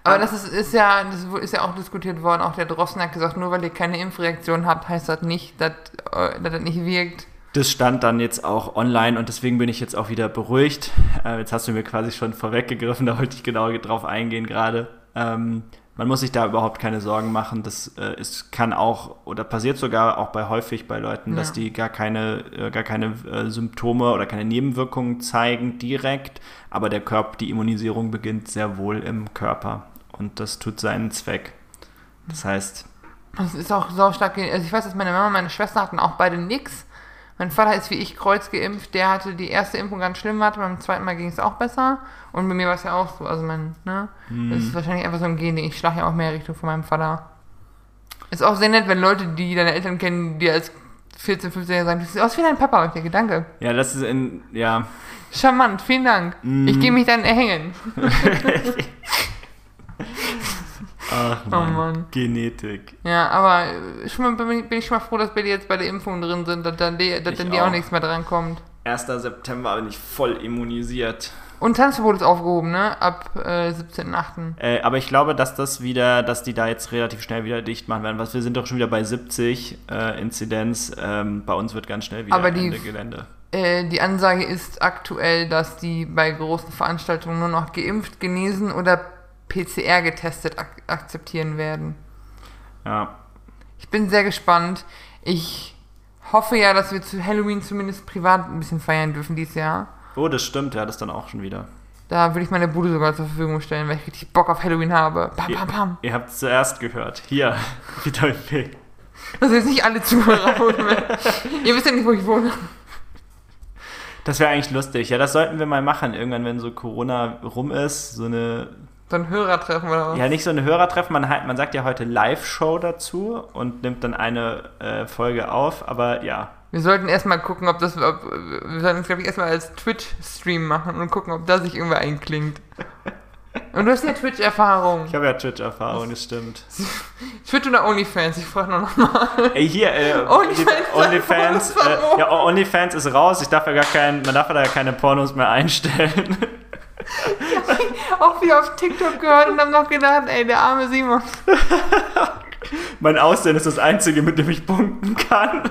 Aber das ist, ist ja, das ist ja auch diskutiert worden. Auch der Drossen hat gesagt, nur weil ihr keine Impfreaktion habt, heißt das nicht, dass, äh, dass das nicht wirkt. Das stand dann jetzt auch online und deswegen bin ich jetzt auch wieder beruhigt. Äh, jetzt hast du mir quasi schon vorweggegriffen, da wollte ich genau drauf eingehen gerade. Ähm, man muss sich da überhaupt keine Sorgen machen. Das äh, ist, kann auch oder passiert sogar auch bei häufig bei Leuten, dass Ja. die gar keine, äh, gar keine äh, Symptome oder keine Nebenwirkungen zeigen direkt, aber der Körper, die Immunisierung beginnt sehr wohl im Körper und das tut seinen Zweck. Das heißt, Das ist auch so stark. Also ich weiß, dass meine Mama und meine Schwester hatten auch beide nix. Mein Vater ist wie ich kreuzgeimpft. Der hatte die erste Impfung ganz schlimm, hatte beim zweiten Mal ging es auch besser. Und bei mir war es ja auch so. Also mein, ne? Das ist wahrscheinlich einfach so ein Gen, ich schlage ja auch mehr Richtung von meinem Vater. Ist auch sehr nett, wenn Leute, die deine Eltern kennen, die als 14, 15 sagen, du siehst aus wie dein Papa. Ich denke, danke. ja, das ist in, ja, Charmant, vielen Dank. Ich gehe mich dann erhängen. ach Oh Mann, Mann. Genetik. Ja, aber mal, bin, ich- bin ich schon mal froh, dass dir jetzt bei der Impfung drin sind, dass dann, die, dass Ich dann dir auch auch. nichts mehr dran kommt. 1. September bin ich voll immunisiert. Und Tanzverbot ist aufgehoben, ne? Ab äh, 17.8. Äh, aber ich glaube, dass das wieder, dass die da jetzt relativ schnell wieder dicht machen werden. Was wir sind doch schon wieder bei 70 äh, Inzidenz. Ähm, bei uns wird ganz schnell wieder Aber die- Ende Gelände. Äh, die Ansage ist aktuell, dass die bei großen Veranstaltungen nur noch geimpft, genesen oder PCR getestet ak akzeptieren werden. Ja. Ich bin sehr gespannt. Ich hoffe ja, dass wir zu Halloween zumindest privat ein bisschen feiern dürfen dieses Jahr. Oh, das stimmt, ja, das dann auch schon wieder. Da würde ich meine Bude sogar zur Verfügung stellen, weil ich richtig Bock auf Halloween habe. Pam, pam, pam. Ihr habt es zuerst gehört. Hier, Vitamin B. Das sind jetzt nicht alle Zuhörer. Ihr wisst ja nicht, wo ich wohne. Das wäre eigentlich lustig. Ja, das sollten wir mal machen. Irgendwann, wenn so Corona rum ist, so eine So ein Hörertreffen oder was? Ja, nicht so eine Hörertreffen, man, halt, man sagt ja heute Live-Show dazu und nimmt dann eine äh, Folge auf, aber ja. Wir sollten erstmal gucken, ob das. Ob, wir sollten es, glaube ich, erstmal als Twitch-Stream machen und gucken, ob da sich irgendwer einklingt. Und du hast ja Twitch-Erfahrung. Ich habe ja Twitch-Erfahrung, das stimmt. Twitch oder OnlyFans? Ich frage nur nochmal. Ey, hier, äh, OnlyFans. OnlyFans, äh, ja, OnlyFans ist raus, ich darf ja gar kein, man darf ja da keine Pornos mehr einstellen. Auch wie auf TikTok gehört und haben noch gedacht, ey, der arme Simon. mein Aussehen ist das Einzige, mit dem ich punkten kann.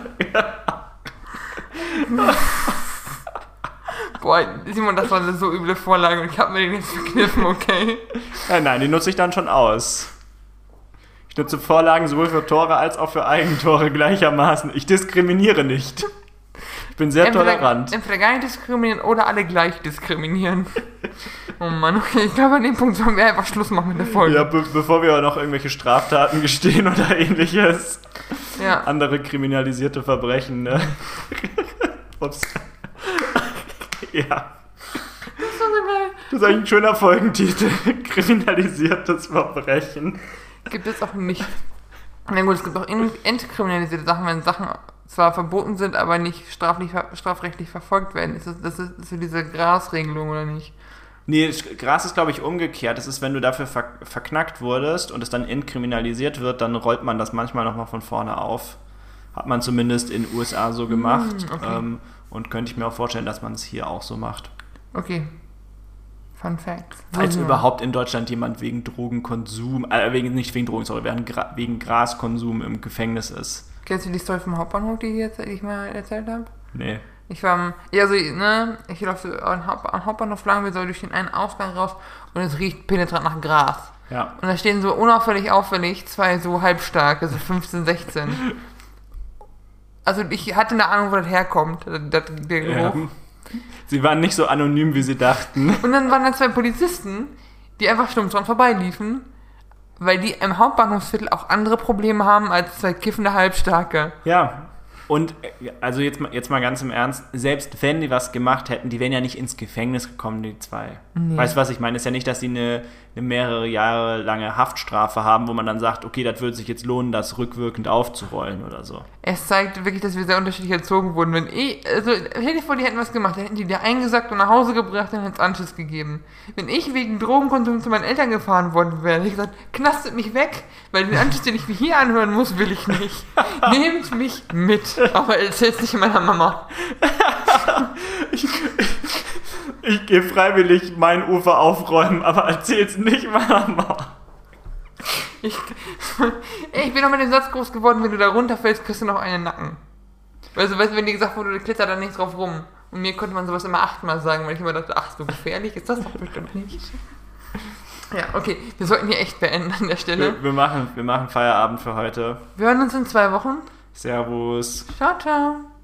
Boah, Simon, das war eine so üble Vorlage und ich habe mir den jetzt verkniffen, okay? Ja, nein, die nutze ich dann schon aus. Ich nutze Vorlagen sowohl für Tore als auch für Eigentore gleichermaßen. Ich diskriminiere nicht. Ich bin sehr tolerant. entweder gar nicht diskriminieren oder alle gleich diskriminieren. Oh Mann, okay, ich glaube, an dem Punkt sollen wir einfach Schluss machen mit der Folge. Ja, be bevor wir noch irgendwelche Straftaten gestehen oder ähnliches. ja. Andere kriminalisierte Verbrechen, ne? Ups. ja. Das ist so geil. Das ist eigentlich ein schöner Folgentitel. Kriminalisiertes Verbrechen. Gibt es auch nicht. Na gut, es gibt auch in- entkriminalisierte Sachen, wenn Sachen zwar verboten sind, aber nicht straflich, strafrechtlich verfolgt werden. Ist das, das ist so diese Grasregelung oder nicht? Nee, Gras ist, glaube ich, umgekehrt. Das ist, wenn du dafür ver verknackt wurdest und es dann inkriminalisiert wird, dann rollt man das manchmal nochmal von vorne auf. Hat man zumindest in den USA so gemacht. Hm, okay. Ähm, und könnte ich mir auch vorstellen, dass man es hier auch so macht. Okay. Fun Fact. Falls Mhm. überhaupt in Deutschland jemand wegen Drogenkonsum, äh, wegen, nicht wegen Drogen, sondern wegen, Gra wegen Graskonsum im Gefängnis ist. Kennst du die Story vom Hauptbahnhof, die ich, jetzt, die ich mal erzählt habe? Nee. Ich war am, ja, also, ne, ich laufe am Haupt- am Hauptbahnhof lang, wir sollen durch den einen Ausgang raus und es riecht penetrant nach Gras. Ja. Und da stehen so unauffällig auffällig zwei so halbstarke, so 15, 16. Also ich hatte eine Ahnung, wo das herkommt, das, der ja. Geruch. Sie waren nicht so anonym, wie sie dachten. Und dann waren da zwei Polizisten, die einfach stumm dran vorbeiliefen, weil die im Hauptbahnhofsviertel auch andere Probleme haben als zwei kiffende Halbstarke. Ja. Und äh, also jetzt mal, jetzt mal ganz im Ernst, selbst wenn die was gemacht hätten, die wären ja nicht ins Gefängnis gekommen, die zwei. Nee. Weißt du, was ich meine? Ist ja nicht, dass sie eine, eine mehrere Jahre lange Haftstrafe haben, wo man dann sagt, okay, das würde sich jetzt lohnen, das rückwirkend aufzurollen oder so. Es zeigt wirklich, dass wir sehr unterschiedlich erzogen wurden. Wenn ich, also, stell dir vor, die hätten was gemacht, dann hätten die dir eingesackt und nach Hause gebracht und hätten es Anschiss gegeben. Wenn ich wegen Drogenkonsum zu meinen Eltern gefahren worden wäre, hätte ich gesagt, knastet mich weg, weil den Anschiss, den ich mir hier anhören muss, will ich nicht. Nehmt mich mit. Aber erzähl's nicht meiner Mama. Ich gehe freiwillig mein Ufer aufräumen, aber erzähl's nicht Mama. Ich, ich bin doch mit dem Satz groß geworden, wenn du da runterfällst, kriegst du noch einen Nacken. Weißt du, weißt, du, wenn dir gesagt wurde, du kletter da nicht drauf rum. Und mir konnte man sowas immer achtmal sagen, weil ich immer dachte, ach, so gefährlich ist das doch bestimmt nicht. Ja, okay, wir sollten hier echt beenden an der Stelle. Wir, wir, machen, wir machen Feierabend für heute. Wir hören uns in zwei Wochen. Servus. Ciao, ciao.